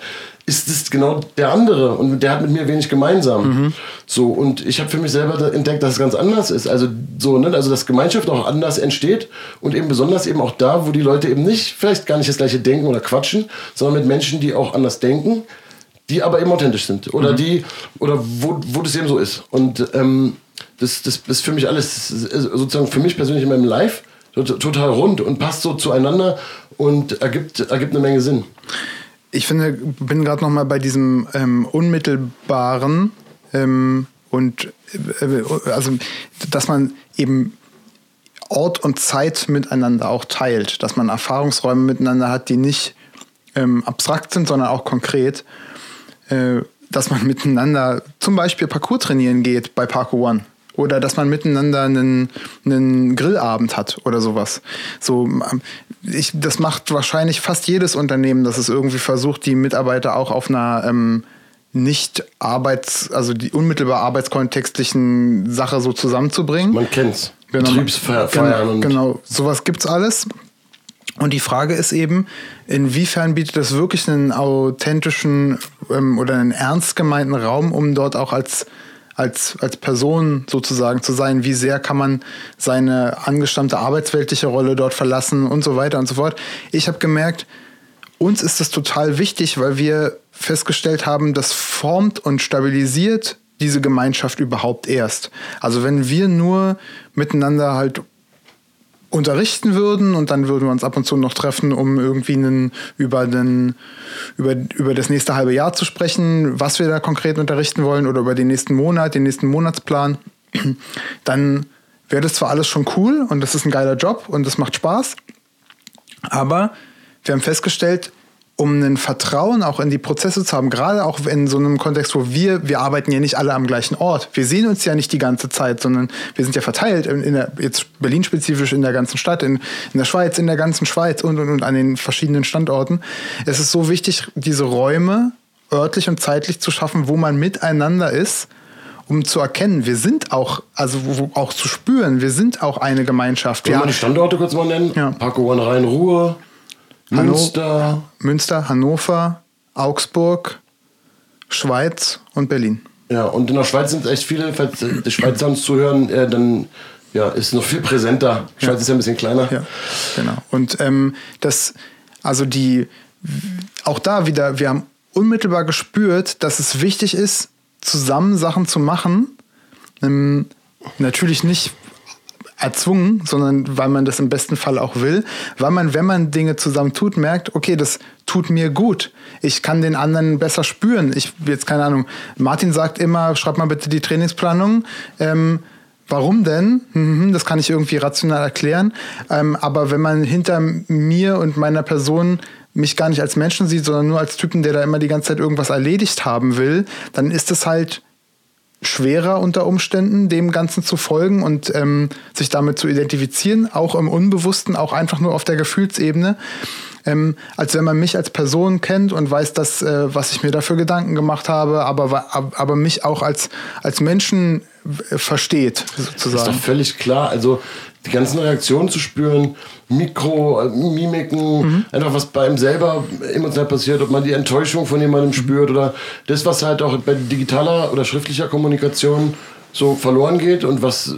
ist es genau der andere und der hat mit mir wenig gemeinsam. Mhm. So und ich habe für mich selber entdeckt, dass es ganz anders ist. Also so, ne, also dass Gemeinschaft auch anders entsteht und eben besonders eben auch da, wo die Leute eben nicht vielleicht gar nicht das gleiche denken oder quatschen, sondern mit Menschen, die auch anders denken, die aber eben authentisch sind oder mhm. die oder wo, wo das eben so ist. Und ähm, das, das ist für mich alles sozusagen für mich persönlich in meinem Life total rund und passt so zueinander und ergibt, ergibt eine Menge Sinn ich finde, bin gerade noch mal bei diesem ähm, unmittelbaren ähm, und äh, also, dass man eben Ort und Zeit miteinander auch teilt, dass man Erfahrungsräume miteinander hat, die nicht ähm, abstrakt sind, sondern auch konkret, äh, dass man miteinander zum Beispiel Parcours trainieren geht bei Parkour One. Oder dass man miteinander einen, einen Grillabend hat oder sowas. So, ähm, ich, das macht wahrscheinlich fast jedes Unternehmen, dass es irgendwie versucht, die Mitarbeiter auch auf einer ähm, nicht arbeits-, also die unmittelbar arbeitskontextlichen Sache so zusammenzubringen. Man kennt's. Genau. Betriebsfeiern Genau, und genau, sowas gibt's alles. Und die Frage ist eben, inwiefern bietet das wirklich einen authentischen ähm, oder einen ernst gemeinten Raum, um dort auch als, als, als Person sozusagen zu sein? Wie sehr kann man seine angestammte arbeitsweltliche Rolle dort verlassen und so weiter und so fort? Ich habe gemerkt, uns ist das total wichtig, weil wir festgestellt haben, das formt und stabilisiert diese Gemeinschaft überhaupt erst. Also wenn wir nur miteinander halt unterrichten würden und dann würden wir uns ab und zu noch treffen, um irgendwie einen, über, den, über, über das nächste halbe Jahr zu sprechen, was wir da konkret unterrichten wollen oder über den nächsten Monat, den nächsten Monatsplan, dann wäre das zwar alles schon cool und das ist ein geiler Job und das macht Spaß, aber wir haben festgestellt, um ein Vertrauen auch in die Prozesse zu haben, gerade auch in so einem Kontext, wo wir, wir arbeiten ja nicht alle am gleichen Ort. Wir sehen uns ja nicht die ganze Zeit, sondern wir sind ja verteilt in, in der, jetzt Berlin-spezifisch in der ganzen Stadt, in, in der Schweiz, in der ganzen Schweiz und, und, und an den verschiedenen Standorten. Es ist so wichtig, diese Räume örtlich und zeitlich zu schaffen, wo man miteinander ist, um zu erkennen, wir sind auch, also auch zu spüren, wir sind auch eine Gemeinschaft. Wollen Ja. wir die Standorte kurz mal nennen? Ja. Parkour One Rhein-Ruhr, Hanno- Münster. Münster, Hannover, Augsburg, Schweiz und Berlin. Ja, und in der Schweiz sind echt viele, falls die Schweizer uns zuhören, äh, dann ja, ist noch viel präsenter. Schweiz ist ja ein bisschen kleiner. Ja, genau. Und ähm, das, also die, auch da wieder, wir haben unmittelbar gespürt, dass es wichtig ist, zusammen Sachen zu machen. Ähm, natürlich nicht erzwungen, sondern weil man das im besten Fall auch will, weil man, wenn man Dinge zusammen tut, merkt, okay, das tut mir gut. Ich kann den anderen besser spüren. Ich jetzt keine Ahnung. Martin sagt immer, schreib mal bitte die Trainingsplanung. Ähm, Warum denn? Mhm, Das kann ich irgendwie rational erklären. Ähm, aber wenn man hinter mir und meiner Person mich gar nicht als Menschen sieht, sondern nur als Typen, der da immer die ganze Zeit irgendwas erledigt haben will, dann ist es halt schwerer unter Umständen, dem Ganzen zu folgen und ähm, sich damit zu identifizieren, auch im Unbewussten, auch einfach nur auf der Gefühlsebene, ähm, als wenn man mich als Person kennt und weiß, dass, äh, was ich mir dafür Gedanken gemacht habe, aber, aber mich auch als, als Menschen äh, versteht, Das ist sozusagen. doch völlig klar. Also die ganzen Reaktionen zu spüren, Mikro, äh, Mimiken, Mhm. einfach was bei einem selber emotional passiert, ob man die Enttäuschung von Mhm. jemandem spürt oder das, was halt auch bei digitaler oder schriftlicher Kommunikation so verloren geht und was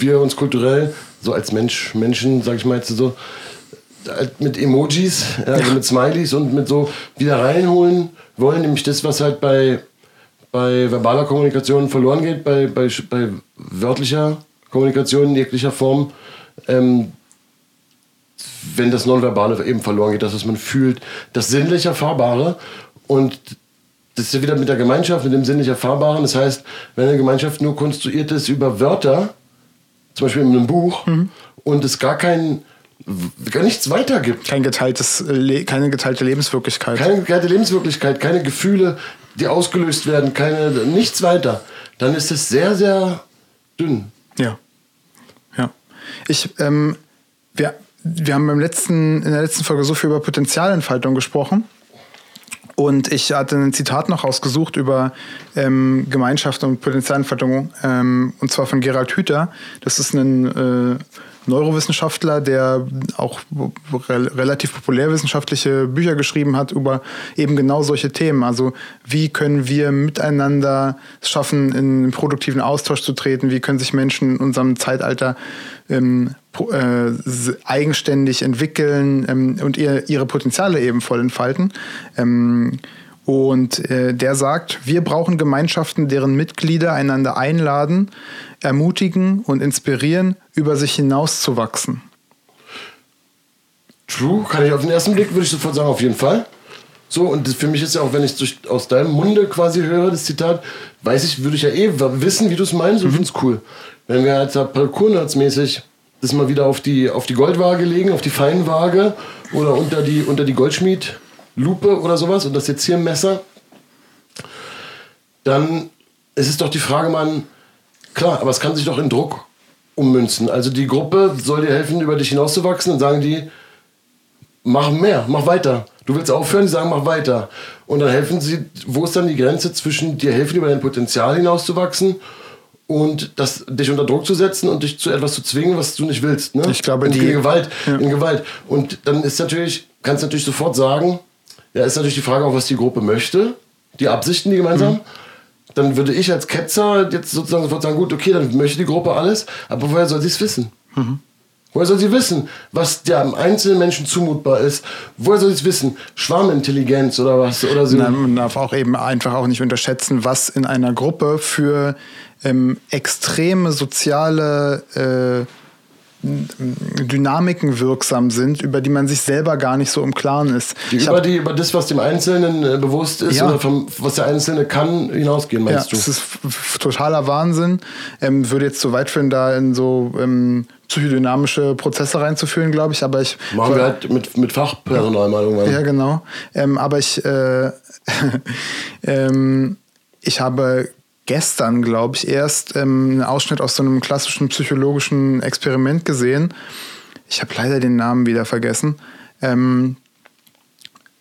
wir uns kulturell so als Mensch, Menschen, sag ich mal jetzt so, halt mit Emojis, ja, also mit Smileys und mit so wieder reinholen wollen, nämlich das, was halt bei, bei verbaler Kommunikation verloren geht, bei, bei, bei wörtlicher Kommunikation in jeglicher Form, ähm, wenn das Nonverbale eben verloren geht, das, was man fühlt, das sinnlich Erfahrbare und das ist ja wieder mit der Gemeinschaft, mit dem sinnlich Erfahrbaren. Das heißt, wenn eine Gemeinschaft nur konstruiert ist über Wörter, zum Beispiel in einem Buch, und es gar kein, gar nichts weiter gibt, Kein geteiltes, Le keine geteilte Lebenswirklichkeit. keine, keine Lebenswirklichkeit, keine Gefühle, die ausgelöst werden, keine, nichts weiter, dann ist es sehr, sehr dünn. Ja. Ja. Ich, ähm, wir, wir haben beim letzten, in der letzten Folge so viel über Potenzialentfaltung gesprochen. Und ich hatte ein Zitat noch rausgesucht über ähm, Gemeinschaft und Potenzialentfaltung, ähm, und zwar von Gerald Hüther. Das ist ein äh, Neurowissenschaftler, der auch re relativ populärwissenschaftliche Bücher geschrieben hat über eben genau solche Themen. Also wie können wir miteinander es schaffen, in einen produktiven Austausch zu treten? Wie können sich Menschen in unserem Zeitalter ähm, äh, eigenständig entwickeln ähm, und ihr, ihre Potenziale eben voll entfalten? Ähm, und äh, der sagt, wir brauchen Gemeinschaften, deren Mitglieder einander einladen, ermutigen und inspirieren, über sich hinauszuwachsen. True, kann ich auf den ersten Blick, würde ich sofort sagen, auf jeden Fall. So, und für mich ist ja auch, wenn ich durch- aus deinem Munde quasi höre, das Zitat, weiß ich, würde ich ja eh wissen, wie du es meinst und finde es cool. Wenn wir als Parkour-Nerds-mäßig das mal wieder auf die, auf die Goldwaage legen, auf die Feinwaage oder unter die, unter die Goldschmied Lupe oder sowas und das Seziermesser, dann ist es doch die Frage, man, klar, aber es kann sich doch in Druck ummünzen. Also die Gruppe soll dir helfen, über dich hinauszuwachsen und sagen die, mach mehr, mach weiter. Du willst aufhören, die sagen, mach weiter. Und dann helfen sie, wo ist dann die Grenze zwischen dir helfen, über dein Potenzial hinauszuwachsen und das, dich unter Druck zu setzen und dich zu etwas zu zwingen, was du nicht willst. Ne? Ich glaube, und die- in Gewalt, Ja. in Gewalt. Und dann ist natürlich, kannst du natürlich sofort sagen, ja, ist natürlich die Frage auch, was die Gruppe möchte, die Absichten, die gemeinsam. Mhm. Dann würde ich als Ketzer jetzt sozusagen sofort sagen, gut, okay, dann möchte die Gruppe alles, aber woher soll sie es wissen? Mhm. Woher soll sie wissen, was dem einzelnen Menschen zumutbar ist? Woher soll sie es wissen? Schwarmintelligenz oder was? Oder so. Man darf auch eben einfach auch nicht unterschätzen, was in einer Gruppe für ähm, extreme soziale äh, Dynamiken wirksam sind, über die man sich selber gar nicht so im Klaren ist. Die über, hab- die, über das, was dem Einzelnen äh, bewusst ist Ja. oder vom, was der Einzelne kann, hinausgehen, ja, meinst das du? ist f- f- totaler Wahnsinn. Ähm, würde jetzt zu weit führen, da in so ähm, psychodynamische Prozesse reinzuführen, glaube ich. Aber ich Machen wir halt mit, mit Fachpersonal mal irgendwann. Ja, genau. Ähm, aber ich, äh, ähm, ich habe gestern, glaube ich, erst ähm, einen Ausschnitt aus so einem klassischen psychologischen Experiment gesehen. Ich habe leider den Namen wieder vergessen. Ähm,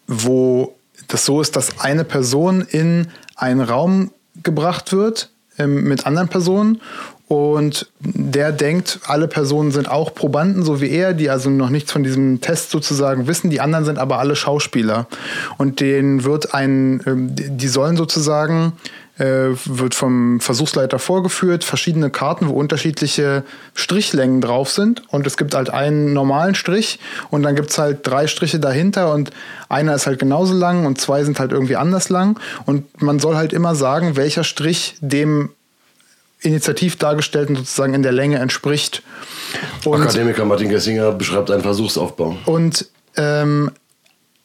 wo das so ist, dass eine Person in einen Raum gebracht wird ähm, mit anderen Personen und der denkt, alle Personen sind auch Probanden, so wie er, die also noch nichts von diesem Test sozusagen wissen. Die anderen sind aber alle Schauspieler. Und denen wird ein, ähm, die sollen sozusagen, wird vom Versuchsleiter vorgeführt, verschiedene Karten, wo unterschiedliche Strichlängen drauf sind. Und es gibt halt einen normalen Strich und dann gibt es halt drei Striche dahinter und einer ist halt genauso lang und zwei sind halt irgendwie anders lang. Und man soll halt immer sagen, welcher Strich dem initiativ dargestellten sozusagen in der Länge entspricht. Und, Akademiker Martin Gessinger beschreibt einen Versuchsaufbau. und ähm,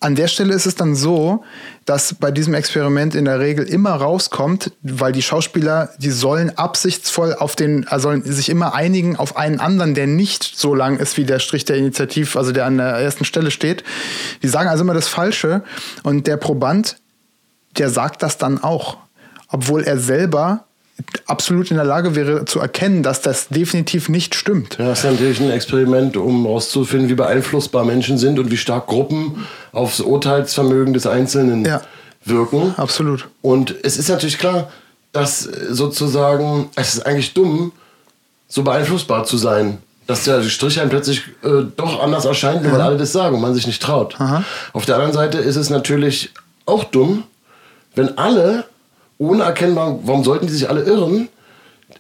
an der Stelle ist es dann so, dass bei diesem Experiment in der Regel immer rauskommt, weil die Schauspieler, die sollen absichtsvoll auf den, also sollen sich immer einigen auf einen anderen, der nicht so lang ist wie der Strich der Initiativ, also der an der ersten Stelle steht. Die sagen also immer das Falsche und der Proband, der sagt das dann auch, obwohl er selber absolut in der Lage wäre zu erkennen, dass das definitiv nicht stimmt. Ja, das ist natürlich ein Experiment, um herauszufinden, wie beeinflussbar Menschen sind und wie stark Gruppen aufs Urteilsvermögen des Einzelnen Ja. wirken. Absolut. Und es ist natürlich klar, dass äh, sozusagen, es ist eigentlich dumm, so beeinflussbar zu sein. Dass der Strich einem plötzlich äh, doch anders erscheint, nur weil alle das sagen und man sich nicht traut. Auf der anderen Seite ist es natürlich auch dumm, wenn alle ohne erkennbar, warum sollten die sich alle irren,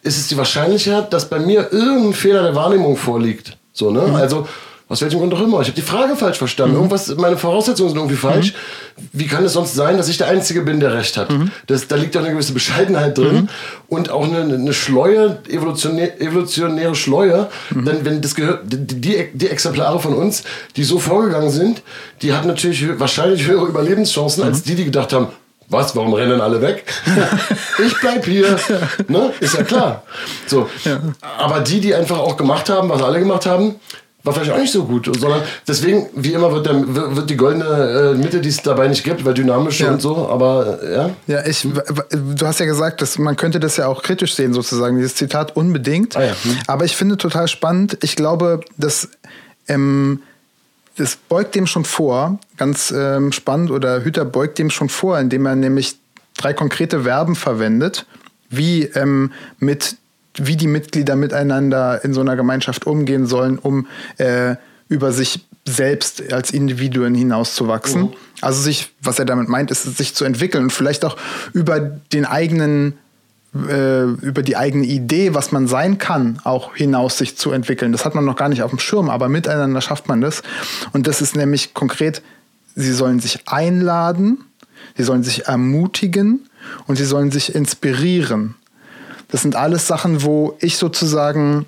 ist es die Wahrscheinlichkeit, dass bei mir irgendein Fehler der Wahrnehmung vorliegt. So, ne? Also, aus welchem Grund auch immer. Ich habe die Frage falsch verstanden. Irgendwas, meine Voraussetzungen sind irgendwie falsch. Wie kann es sonst sein, dass ich der Einzige bin, der Recht hat? Das, da liegt doch eine gewisse Bescheidenheit drin und auch eine, eine Schleue, evolutionär, evolutionäre Schleue. Denn wenn das gehört, die, die, die Exemplare von uns, die so vorgegangen sind, die hatten natürlich wahrscheinlich höhere Überlebenschancen als die, die gedacht haben, was, warum rennen alle weg? ich bleib hier. Ne? Ist ja klar. So. Aber die, die einfach auch gemacht haben, was alle gemacht haben, war vielleicht auch nicht so gut. Sondern deswegen, wie immer, wird, der, wird die goldene äh, Mitte, die es dabei nicht gibt, weil dynamisch Ja. und so, aber äh, ja. Ja, ich, du hast ja gesagt, dass man könnte das ja auch kritisch sehen, sozusagen, dieses Zitat unbedingt. Ah ja, hm. Aber ich finde total spannend. Ich glaube, dass ähm, das beugt dem schon vor, ganz ähm, spannend, oder Hüter beugt dem schon vor, indem er nämlich drei konkrete Verben verwendet, wie ähm, mit wie die Mitglieder miteinander in so einer Gemeinschaft umgehen sollen, um äh, über sich selbst als Individuen hinauszuwachsen. Also sich, was er damit meint, ist sich zu entwickeln und vielleicht auch über den eigenen äh, über die eigene Idee, was man sein kann, auch hinaus sich zu entwickeln. Das hat man noch gar nicht auf dem Schirm, aber miteinander schafft man das. Und das ist nämlich konkret, sie sollen sich einladen, sie sollen sich ermutigen und sie sollen sich inspirieren. Das sind alles Sachen, wo ich sozusagen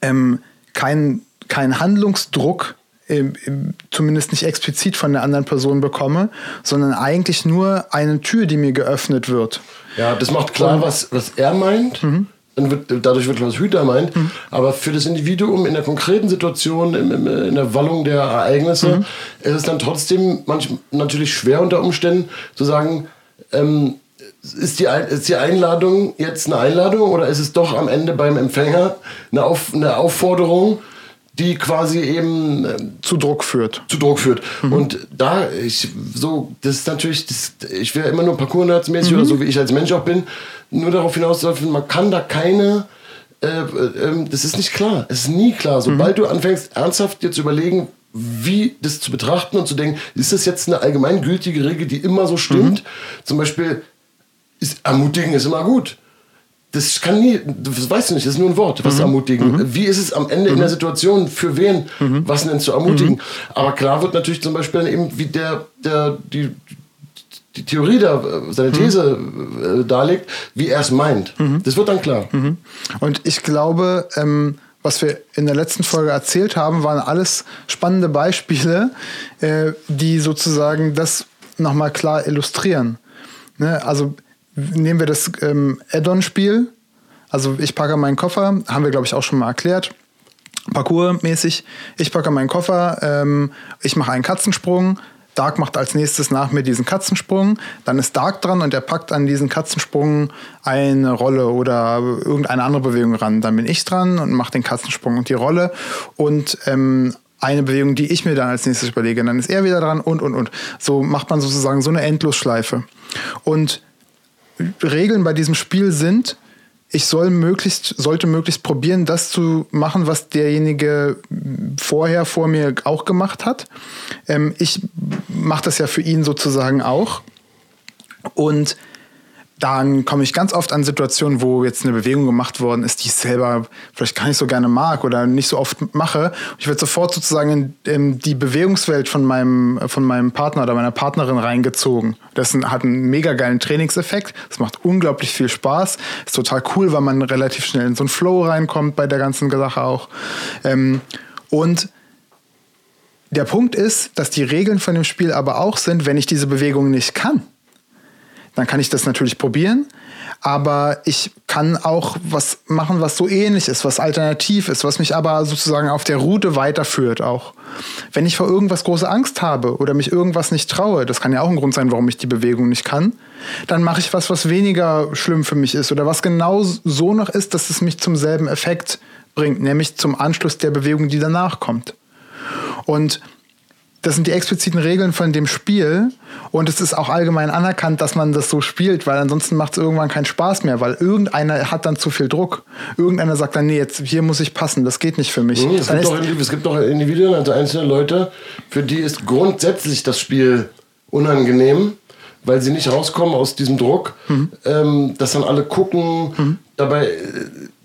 ähm, keinen kein Handlungsdruck, ähm, ähm, zumindest nicht explizit von der anderen Person bekomme, sondern eigentlich nur eine Tür, die mir geöffnet wird. Ja, das macht klar, was, was er meint. dann wird, dadurch wird Klaus Hüter meint. Mhm. Aber für das Individuum in der konkreten Situation, im, im, in der Wallung der Ereignisse, mhm. ist es dann trotzdem manchmal natürlich schwer unter Umständen zu sagen, ähm, ist die, ist die Einladung jetzt eine Einladung oder ist es doch am Ende beim Empfänger eine, Auf, eine Aufforderung, die quasi eben äh, zu Druck führt. Zu Druck führt. Mhm. Und da, ich, so, das ist natürlich, das, ich wäre immer nur Parcours-Nerds-mäßig mhm. oder so, wie ich als Mensch auch bin, nur darauf hinauslaufen, man kann da keine, äh, äh, das ist nicht klar. Es ist nie klar. Sobald mhm. du anfängst, ernsthaft dir zu überlegen, wie das zu betrachten und zu denken, ist das jetzt eine allgemeingültige Regel, die immer so stimmt? Mhm. Zum Beispiel, ist, ermutigen ist immer gut. Das kann nie, das weißt du nicht, das ist nur ein Wort, was mhm. ermutigen. Mhm. Wie ist es am Ende mhm. in der mhm. Situation, für wen, mhm. was denn zu ermutigen? Mhm. Aber klar wird natürlich zum Beispiel eben, wie der, der, die, die Theorie da, seine These äh, darlegt, wie er es meint. Das wird dann klar. Und ich glaube, ähm, was wir in der letzten Folge erzählt haben, waren alles spannende Beispiele, äh, die sozusagen das nochmal klar illustrieren. Ne? Also nehmen wir das ähm, Add-on-Spiel. Also ich packe meinen Koffer, haben wir glaube ich auch schon mal erklärt. Parcours-mäßig. Ich packe meinen Koffer, ähm, ich mache einen Katzensprung. Dark macht als nächstes nach mir diesen Katzensprung. Dann ist Dark dran und er packt an diesen Katzensprung eine Rolle oder irgendeine andere Bewegung ran. Dann bin ich dran und mache den Katzensprung und die Rolle. Und ähm, eine Bewegung, die ich mir dann als nächstes überlege. Dann ist er wieder dran und, und, und. So macht man sozusagen so eine Endlosschleife. Und Regeln bei diesem Spiel sind, ich soll möglichst, sollte möglichst probieren, das zu machen, was derjenige vorher vor mir auch gemacht hat. Ähm, ich mache das ja für ihn sozusagen auch. Und dann komme ich ganz oft an Situationen, wo jetzt eine Bewegung gemacht worden ist, die ich selber vielleicht gar nicht so gerne mag oder nicht so oft mache. Ich werde sofort sozusagen in, in, die Bewegungswelt von meinem, von meinem Partner oder meiner Partnerin reingezogen. Das hat einen mega geilen Trainingseffekt. Das macht unglaublich viel Spaß. Ist total cool, weil man relativ schnell in so einen Flow reinkommt bei der ganzen Sache auch. Ähm, und der Punkt ist, dass die Regeln von dem Spiel aber auch sind, wenn ich diese Bewegung nicht kann dann kann ich das natürlich probieren. Aber ich kann auch was machen, was so ähnlich ist, was alternativ ist, was mich aber sozusagen auf der Route weiterführt auch. Wenn ich vor irgendwas große Angst habe oder mich irgendwas nicht traue, das kann ja auch ein Grund sein, warum ich die Bewegung nicht kann, dann mache ich was, was weniger schlimm für mich ist oder was genau so noch ist, dass es mich zum selben Effekt bringt, nämlich zum Anschluss der Bewegung, die danach kommt. Und das sind die expliziten Regeln von dem Spiel. Und es ist auch allgemein anerkannt, dass man das so spielt, weil ansonsten macht es irgendwann keinen Spaß mehr, weil irgendeiner hat dann zu viel Druck. Irgendeiner sagt dann, nee, jetzt hier muss ich passen, das geht nicht für mich. Mhm, es, gibt doch, es gibt doch Individuen, also einzelne Leute, für die ist grundsätzlich das Spiel unangenehm, weil sie nicht rauskommen aus diesem Druck, mhm. ähm, dass dann alle gucken. Mhm. Dabei äh,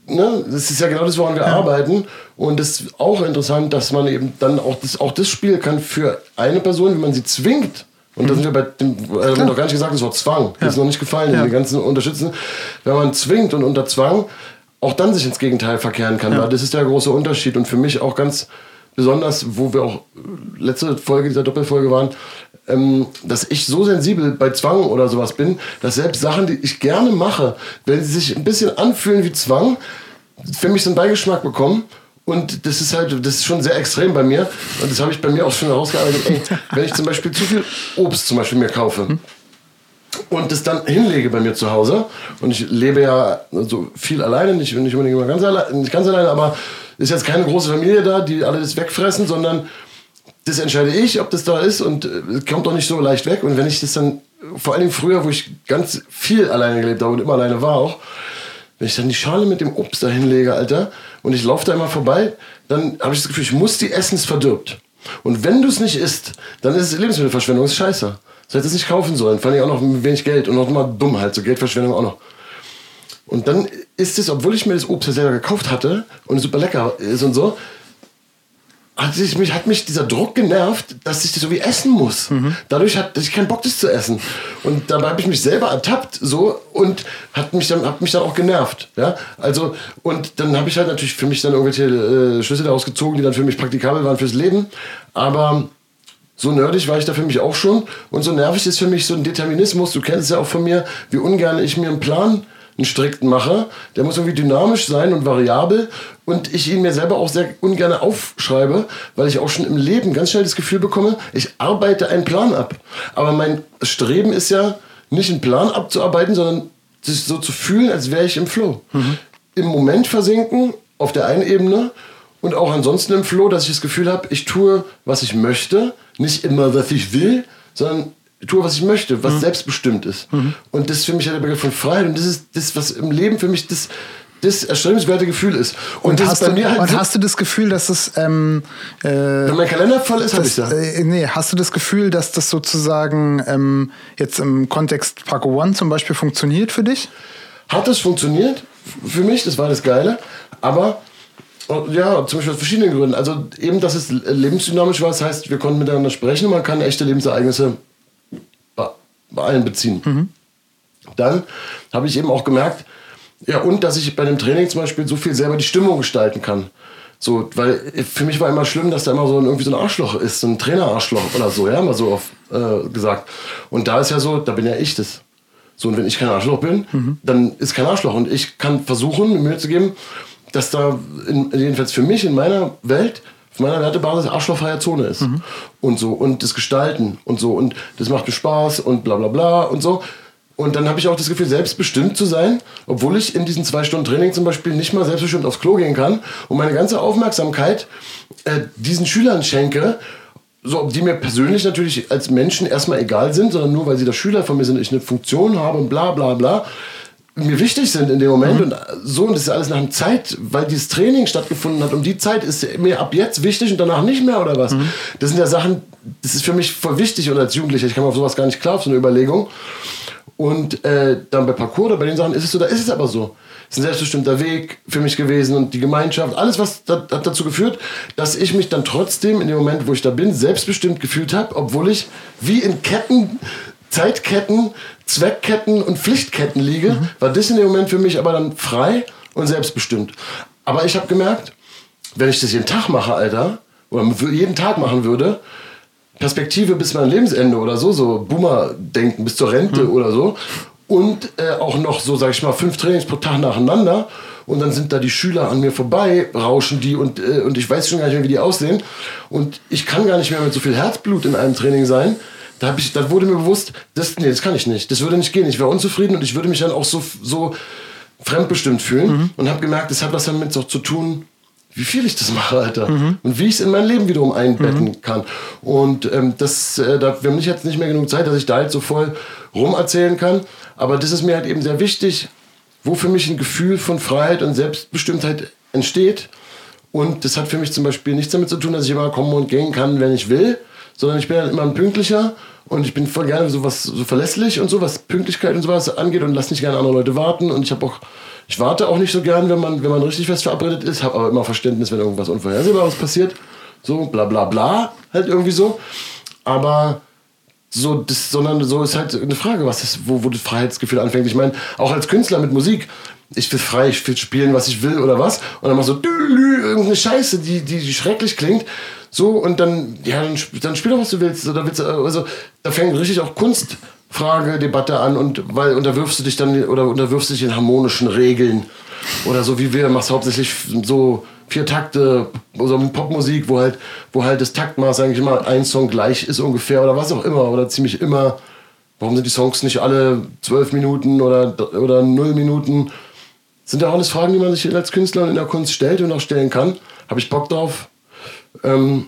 ne, das ist ja genau das, woran wir ja. arbeiten. Und es ist auch interessant, dass man eben dann auch das, auch das Spiel kann für eine Person, wenn man sie zwingt, und mhm. da sind wir bei dem, äh, wir haben noch gar nicht gesagt, das Wort Zwang, das ist noch nicht gefallen, ja. die ganzen Unterstützen. Wenn man zwingt und unter Zwang auch dann sich ins Gegenteil verkehren kann, ja. das ist der große Unterschied und für mich auch ganz besonders, wo wir auch letzte Folge dieser Doppelfolge waren, ähm, dass ich so sensibel bei Zwang oder sowas bin, dass selbst Sachen, die ich gerne mache, wenn sie sich ein bisschen anfühlen wie Zwang, für mich so einen Beigeschmack bekommen. Und das ist halt, das ist schon sehr extrem bei mir. Und das habe ich bei mir auch schon herausgearbeitet. Wenn ich zum Beispiel zu viel Obst zum Beispiel mir kaufe und das dann hinlege bei mir zu Hause, und ich lebe ja so viel alleine, nicht, nicht unbedingt immer ganz, alleine, nicht ganz alleine, aber ist jetzt keine große Familie da, die alle das wegfressen, sondern das entscheide ich, ob das da ist und äh, kommt doch nicht so leicht weg. Und wenn ich das dann, vor allem früher, wo ich ganz viel alleine gelebt habe und immer alleine war auch, wenn ich dann die Schale mit dem Obst da hinlege, Alter, und ich laufe da immer vorbei, dann habe ich das Gefühl, ich muss die essen, es verdirbt. Und wenn du es nicht isst, dann ist es Lebensmittelverschwendung, ist scheiße. Du hättest es nicht kaufen sollen, fand ich auch noch mit wenig Geld und noch mal dumm halt, so Geldverschwendung auch noch. Und dann ist es, obwohl ich mir das Obst ja selber gekauft hatte und super lecker ist und so, hat, sich, mich, hat mich dieser Druck genervt, dass ich das so wie essen muss. Mhm. Dadurch hatte ich keinen Bock, das zu essen. Und dabei habe ich mich selber ertappt so und hat mich dann, hat mich dann auch genervt. Ja? Also, und dann habe ich halt natürlich für mich dann irgendwelche äh, Schlüsse daraus gezogen, die dann für mich praktikabel waren fürs Leben. Aber so nerdig war ich da für mich auch schon. Und so nervig ist für mich so ein Determinismus. Du kennst es ja auch von mir, wie ungern ich mir einen Plan einen strikten mache. Der muss irgendwie dynamisch sein und variabel und ich ihn mir selber auch sehr ungern aufschreibe, weil ich auch schon im Leben ganz schnell das Gefühl bekomme, ich arbeite einen Plan ab. Aber mein Streben ist ja nicht einen Plan abzuarbeiten, sondern sich so zu fühlen, als wäre ich im Flow. Mhm. Im Moment versinken auf der einen Ebene und auch ansonsten im Flow, dass ich das Gefühl habe, ich tue, was ich möchte, nicht immer, was ich will, sondern tue, was ich möchte, was mhm. selbstbestimmt ist. Mhm. Und das ist für mich der Begriff von Freiheit. Und das ist das, was im Leben für mich das, das erstrebenswerte Gefühl ist. Und, und hast, du, halt und hast du das Gefühl, dass es. Ähm, äh, Wenn mein Kalender voll ist, habe ich ja. Äh, nee, hast du das Gefühl, dass das sozusagen ähm, jetzt im Kontext Paco One zum Beispiel funktioniert für dich? Hat es funktioniert für mich, das war das Geile. Aber ja, zum Beispiel aus verschiedenen Gründen. Also eben, dass es lebensdynamisch war, das heißt, wir konnten miteinander sprechen und man kann echte Lebensereignisse bei allen beziehen. Mhm. Dann habe ich eben auch gemerkt, ja, und dass ich bei dem Training zum Beispiel so viel selber die Stimmung gestalten kann. So, weil für mich war immer schlimm, dass da immer so ein, irgendwie so ein Arschloch ist, so ein Trainerarschloch oder so, ja, mal so oft äh, gesagt. Und da ist ja so, da bin ja ich das. So, und wenn ich kein Arschloch bin, mhm. dann ist kein Arschloch. Und ich kann versuchen, mir Mühe zu geben, dass da, in, jedenfalls für mich in meiner Welt, auf meiner Wertebasis arschlochfreie Zone ist. Mhm. Und so. Und das Gestalten und so. Und das macht mir Spaß und bla bla bla und so. Und dann habe ich auch das Gefühl, selbstbestimmt zu sein, obwohl ich in diesen zwei Stunden Training zum Beispiel nicht mal selbstbestimmt aufs Klo gehen kann und meine ganze Aufmerksamkeit äh, diesen Schülern schenke, so, die mir persönlich natürlich als Menschen erstmal egal sind, sondern nur weil sie der Schüler von mir sind, ich eine Funktion habe und bla bla bla mir wichtig sind in dem Moment mhm. und so und das ist alles nach einer Zeit, weil dieses Training stattgefunden hat und die Zeit ist mir ab jetzt wichtig und danach nicht mehr oder was. Mhm. Das sind ja Sachen, das ist für mich voll wichtig oder als Jugendlicher, ich komme auf sowas gar nicht klar, auf so eine Überlegung. Und äh, dann bei Parcours oder bei den Sachen ist es so, da ist es aber so. Es ist ein selbstbestimmter Weg für mich gewesen und die Gemeinschaft, alles was da, hat dazu geführt, dass ich mich dann trotzdem in dem Moment, wo ich da bin, selbstbestimmt gefühlt habe, obwohl ich wie in Ketten, Zeitketten, Zweckketten und Pflichtketten liege, mhm. war das in dem Moment für mich aber dann frei und selbstbestimmt. Aber ich habe gemerkt, wenn ich das jeden Tag mache, Alter, oder jeden Tag machen würde, Perspektive bis mein Lebensende oder so, so Boomer-Denken bis zur Rente mhm. oder so. Und äh, auch noch so, sag ich mal, fünf Trainings pro Tag nacheinander. Und dann sind da die Schüler an mir vorbei, rauschen die und, äh, und ich weiß schon gar nicht mehr, wie die aussehen. Und ich kann gar nicht mehr mit so viel Herzblut in einem Training sein. Da, ich, da wurde mir bewusst, das, nee, das kann ich nicht. Das würde nicht gehen. Ich wäre unzufrieden und ich würde mich dann auch so, so fremdbestimmt fühlen. Mhm. Und habe gemerkt, das hat was damit auch zu tun, wie viel ich das mache, Alter. Mhm. Und wie ich es in mein Leben wiederum einbetten mhm. kann. Und ähm, das, äh, da, wir haben nicht jetzt nicht mehr genug Zeit, dass ich da halt so voll rum erzählen kann. Aber das ist mir halt eben sehr wichtig, wo für mich ein Gefühl von Freiheit und Selbstbestimmtheit entsteht. Und das hat für mich zum Beispiel nichts damit zu tun, dass ich immer kommen und gehen kann, wenn ich will, sondern ich bin halt immer ein pünktlicher und ich bin voll gerne sowas so verlässlich und so, was Pünktlichkeit und sowas angeht und lasse nicht gerne andere Leute warten und ich habe auch ich warte auch nicht so gern, wenn man, wenn man richtig fest verabredet ist, habe aber immer Verständnis, wenn irgendwas Unvorhersehbares passiert. So, bla bla bla, halt irgendwie so. Aber so, das, sondern so ist halt eine Frage, was ist, wo, wo das Freiheitsgefühl anfängt. Ich meine, auch als Künstler mit Musik, ich will frei, ich will spielen, was ich will oder was. Und dann machst du irgendeine Scheiße, die, die, die schrecklich klingt. So, und dann, ja, dann, dann spiel doch, was du willst. Oder willst also, da fängt richtig auch Kunst Frage, Debatte an und weil unterwirfst du dich dann oder unterwirfst du dich in harmonischen Regeln oder so wie wir machst hauptsächlich so vier Takte so Popmusik, wo halt wo halt das Taktmaß eigentlich immer ein Song gleich ist ungefähr oder was auch immer oder ziemlich immer. Warum sind die Songs nicht alle zwölf Minuten oder oder null Minuten? Sind ja alles Fragen, die man sich als Künstler in der Kunst stellt und auch stellen kann. Habe ich Bock drauf. Ähm,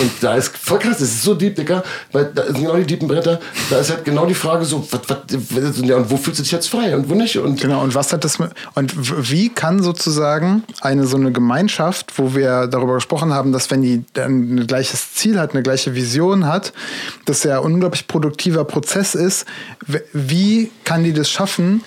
und da ist voll krass, das ist so deep, Digga, weil da sind genau die deepen Bretter. Da ist halt genau die Frage so, was, was, ja, und wo fühlst du dich jetzt frei und wo nicht? Und genau, und was hat das mit, und wie kann sozusagen eine so eine Gemeinschaft, wo wir darüber gesprochen haben, dass wenn die ein gleiches Ziel hat, eine gleiche Vision hat, dass ja ein unglaublich produktiver Prozess ist, wie kann die das schaffen,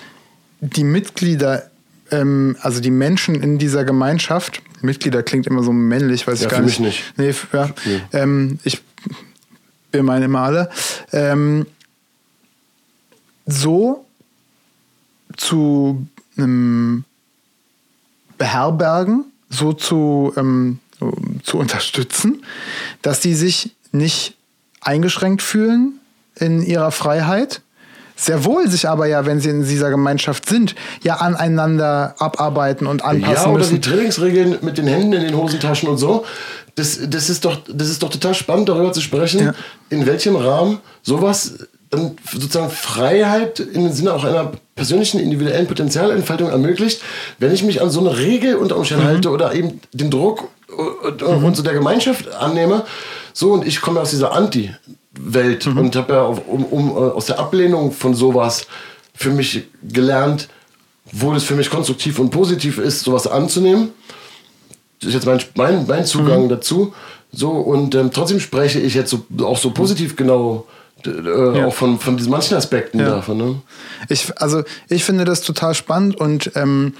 die Mitglieder ähm, also die Menschen in dieser Gemeinschaft, Mitglieder klingt immer so männlich, weiß ja, ich gar nicht. nicht. Nee, ja, nee. Ähm, ich wir meinen immer alle. Ähm, so zu ähm, beherbergen, so zu, ähm, zu unterstützen, dass die sich nicht eingeschränkt fühlen in ihrer Freiheit, sehr wohl sich aber ja, wenn sie in dieser Gemeinschaft sind, ja aneinander abarbeiten und anpassen Ja, oder müssen. die Trainingsregeln mit den Händen in den Hosentaschen und so. Das, das, ist doch, das ist doch total spannend, darüber zu sprechen, Ja. in welchem Rahmen sowas dann sozusagen Freiheit im Sinne auch einer persönlichen individuellen Potenzialentfaltung ermöglicht, wenn ich mich an so eine Regel unter Umständen halte oder eben den Druck und, und so der Gemeinschaft annehme. So, und ich komme aus dieser Anti-Welt und habe ja um, um, äh, aus der Ablehnung von sowas für mich gelernt, wo es für mich konstruktiv und positiv ist, sowas anzunehmen. Das ist jetzt mein, mein, mein Zugang dazu. So, und ähm, trotzdem spreche ich jetzt so, auch so positiv genau äh, Ja. auch von, von diesen manchen Aspekten Ja. davon. Ne? Ich, also ich finde das total spannend und ähm,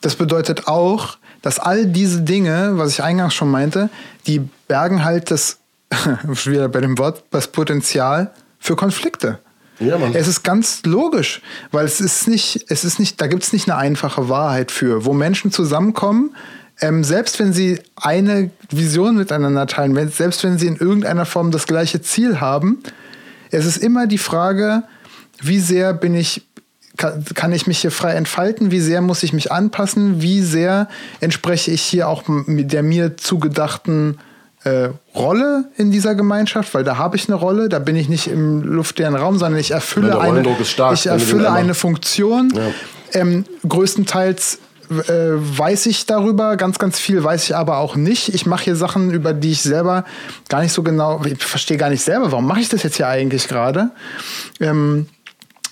das bedeutet auch, dass all diese Dinge, was ich eingangs schon meinte, die bergen halt das, wieder bei dem Wort, das Potenzial für Konflikte. Ja. Es ist ganz logisch, weil es ist nicht, es ist nicht, da gibt es nicht eine einfache Wahrheit für, wo Menschen zusammenkommen, ähm, selbst wenn sie eine Vision miteinander teilen, wenn, selbst wenn sie in irgendeiner Form das gleiche Ziel haben, es ist immer die Frage, wie sehr bin ich, kann, kann ich mich hier frei entfalten, wie sehr muss ich mich anpassen, wie sehr entspreche ich hier auch mit der mir zugedachten äh, Rolle in dieser Gemeinschaft, weil da habe ich eine Rolle, da bin ich nicht im luftleeren Raum, sondern ich erfülle, eine, stark, ich erfülle eine Funktion. Ja. Ähm, größtenteils äh, weiß ich darüber, ganz, ganz viel weiß ich aber auch nicht. Ich mache hier Sachen, über die ich selber gar nicht so genau, ich verstehe gar nicht selber, warum mache ich das jetzt hier eigentlich gerade? Ähm,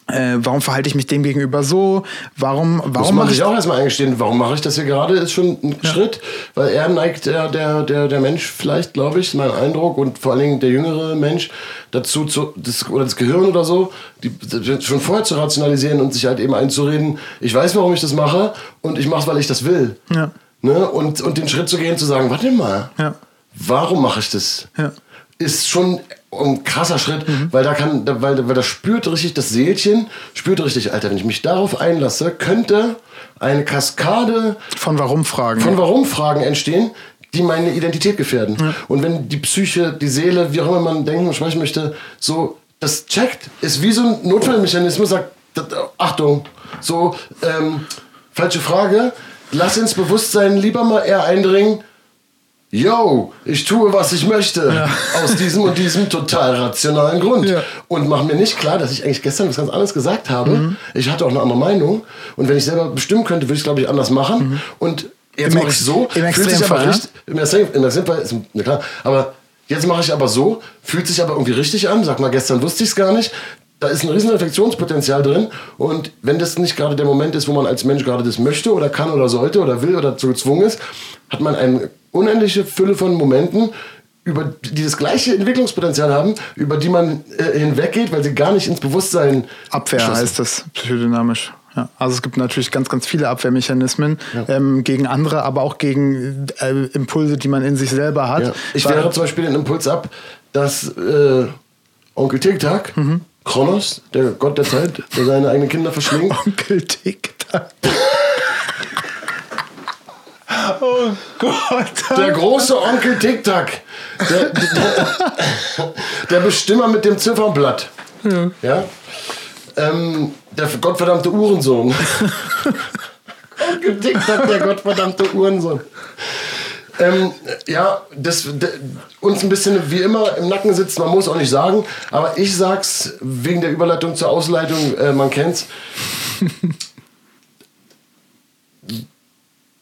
äh, warum verhalte ich mich dem gegenüber so? Warum, warum mache ich auch erstmal eingestehen, warum mache ich das hier gerade, ist schon ein Schritt, weil er neigt, der, der, der, der Mensch vielleicht, glaube ich, mein Eindruck und vor allen Dingen der jüngere Mensch dazu, zu, das, oder das Gehirn oder so, die, schon vorher zu rationalisieren und sich halt eben einzureden, ich weiß, warum ich das mache und ich mache es, weil ich das will. Ja. Ne? Und, und den Schritt zu gehen, zu sagen, warte mal, Ja. warum mache ich das? Ja. Ist schon ein krasser Schritt, weil da kann, da- weil, weil das spürt richtig, das Seelchen spürt richtig, Alter, wenn ich mich darauf einlasse, könnte eine Kaskade von warum fragen? von Warum-Fragen entstehen, die meine Identität gefährden. Und wenn die Psyche, die Seele, wie auch immer man denken und sprechen möchte, so das checkt, ist wie so ein Notfallmechanismus, sagt, das- Achtung, so, ähm, falsche Frage, lass ins Bewusstsein lieber mal eher eindringen, yo, ich tue, was ich möchte, aus diesem und diesem total rationalen Grund. Ja. Und mach mir nicht klar, dass ich eigentlich gestern was ganz anderes gesagt habe. Ich hatte auch eine andere Meinung. Und wenn ich selber bestimmen könnte, würde ich es, glaube ich, anders machen. Und jetzt mache ich so, im fühlt sich aber Extremfall, richtig, im Extrem- im Extremfall ist, na klar, aber jetzt mache ich aber so, fühlt sich aber irgendwie richtig an. Sag mal, gestern wusste ich es gar nicht. Da ist ein riesen Reflexionspotenzial drin. Und wenn das nicht gerade der Moment ist, wo man als Mensch gerade das möchte oder kann oder sollte oder will oder zu gezwungen ist, hat man eine unendliche Fülle von Momenten, über die das gleiche Entwicklungspotenzial haben, über die man äh, hinweggeht, weil sie gar nicht ins Bewusstsein Abwehr heißt das psychodynamisch. Ja, also es gibt natürlich ganz, ganz viele Abwehrmechanismen ähm, gegen andere, aber auch gegen äh, Impulse, die man in sich selber hat. Ja. Ich wehre zum Beispiel den Impuls ab, dass äh, Onkel Tic-Tac, Kronos, der Gott der Zeit, der seine eigenen Kinder verschlingt, Onkel Tic-Tac. Oh Gott. der große Onkel Tic-Tac, der, der, der Bestimmer mit dem Ziffernblatt, ja, Ähm, der gottverdammte Uhrensohn. Onkel Tic-Tac, der gottverdammte Uhrensohn. Ähm, ja, das, d- uns ein bisschen wie immer im Nacken sitzt, man muss auch nicht sagen, aber ich sag's wegen der Überleitung zur Ausleitung, äh, man kennt's.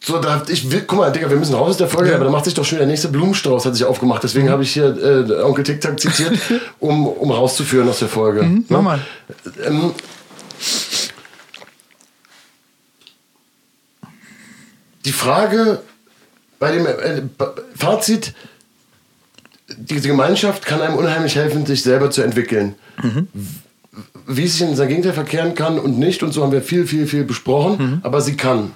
So, da ich will, guck mal, Digga, wir müssen raus aus der Folge, aber da macht sich doch schon der nächste Blumenstrauß, hat sich aufgemacht. Deswegen habe ich hier äh, Onkel Tic Tac zitiert, um, um rauszuführen aus der Folge. Mach mal. Ähm, die Frage bei dem äh, Fazit, diese Gemeinschaft kann einem unheimlich helfen, sich selber zu entwickeln. Wie es sich in sein Gegenteil verkehren kann und nicht, und so haben wir viel, viel, viel besprochen, aber sie kann.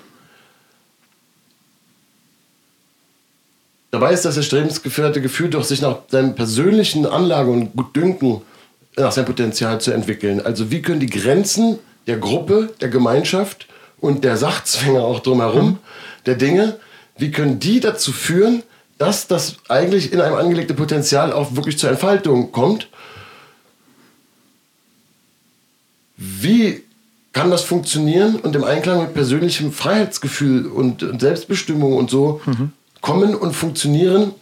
Dabei ist das erstrebensgefährte Gefühl doch, sich nach seinem persönlichen Anlage und Gutdünken nach seinem Potenzial zu entwickeln. Also wie können die Grenzen der Gruppe, der Gemeinschaft und der Sachzwänge auch drumherum, der Dinge, wie können die dazu führen, dass das eigentlich in einem angelegte Potenzial auch wirklich zur Entfaltung kommt? wie kann das funktionieren und im Einklang mit persönlichem Freiheitsgefühl und, und Selbstbestimmung und so kommen und funktionieren.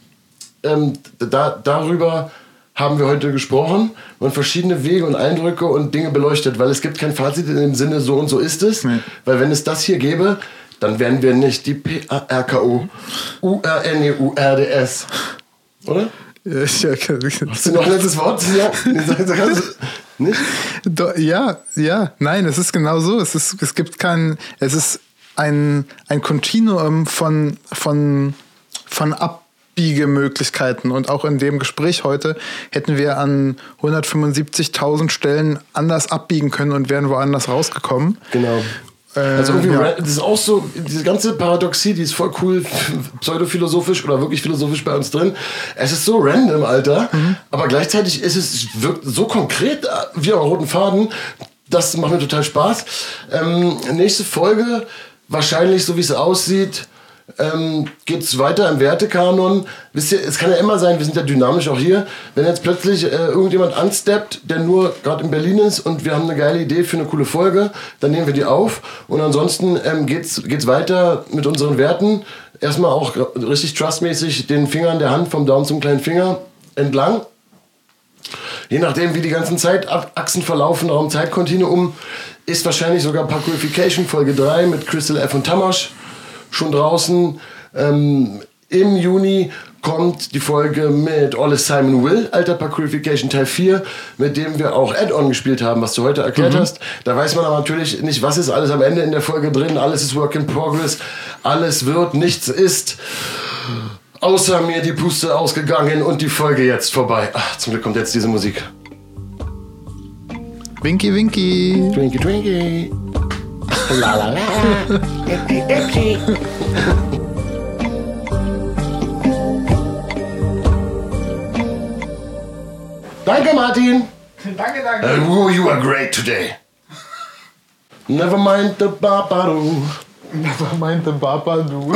Ähm, da, darüber haben wir heute gesprochen und verschiedene Wege und Eindrücke und Dinge beleuchtet, weil es gibt kein Fazit in dem Sinne, so und so ist es. Nee. Weil wenn es das hier gäbe, dann wären wir nicht die P-A-R-K-O, U-R-N-E-U-R-D-S. Oder? Ja, ja, Hast du noch ein letztes Wort? Ja, nicht? Ja, ja, nein, es ist genau so. Es, ist, es gibt kein, es ist ein, ein Kontinuum von, von, von Abbiegemöglichkeiten. Und auch in dem Gespräch heute hätten wir an 175.000 Stellen anders abbiegen können und wären woanders rausgekommen. Genau. Äh, Also irgendwie, ja. das ist auch so, diese ganze Paradoxie, die ist voll cool, pseudophilosophisch oder wirklich philosophisch bei uns drin. Es ist so random, Alter, Mhm. aber gleichzeitig ist es so konkret wie am roten Faden. Das macht mir total Spaß. Ähm, nächste Folge, wahrscheinlich so wie es aussieht, ähm, geht es weiter im Wertekanon. Wisst ihr, es kann ja immer sein, wir sind ja dynamisch auch hier, wenn jetzt plötzlich äh, irgendjemand ansteppt, der nur gerade in Berlin ist und wir haben eine geile Idee für eine coole Folge, dann nehmen wir die auf. Und ansonsten ähm, geht's geht's weiter mit unseren Werten. Erstmal auch richtig trustmäßig den Finger an der Hand vom Daumen zum kleinen Finger entlang. Je nachdem, wie die ganzen Zeitachsen verlaufen, Raum-Zeit-Kontinuum, ist wahrscheinlich sogar Parkourification Folge 3 mit Crystal F. und Tamasch schon draußen. Ähm, Im Juni kommt die Folge mit Olle Simon Will, Alter Parkourification Teil 4, mit dem wir auch Add-on gespielt haben, was du heute erklärt hast. Da weiß man aber natürlich nicht, was ist alles am Ende in der Folge drin. Alles ist Work in Progress. Alles wird, nichts ist. Außer mir die Puste ausgegangen und die Folge jetzt vorbei. Ach, zum Glück kommt jetzt diese Musik. Winky, winky. Twinkie, Twinkie. La la la. Ipsy, ipsy. Danke, Martin. Danke, danke. Uh, woo, you are great today. Never mind the babado. Was meinte Papa, du?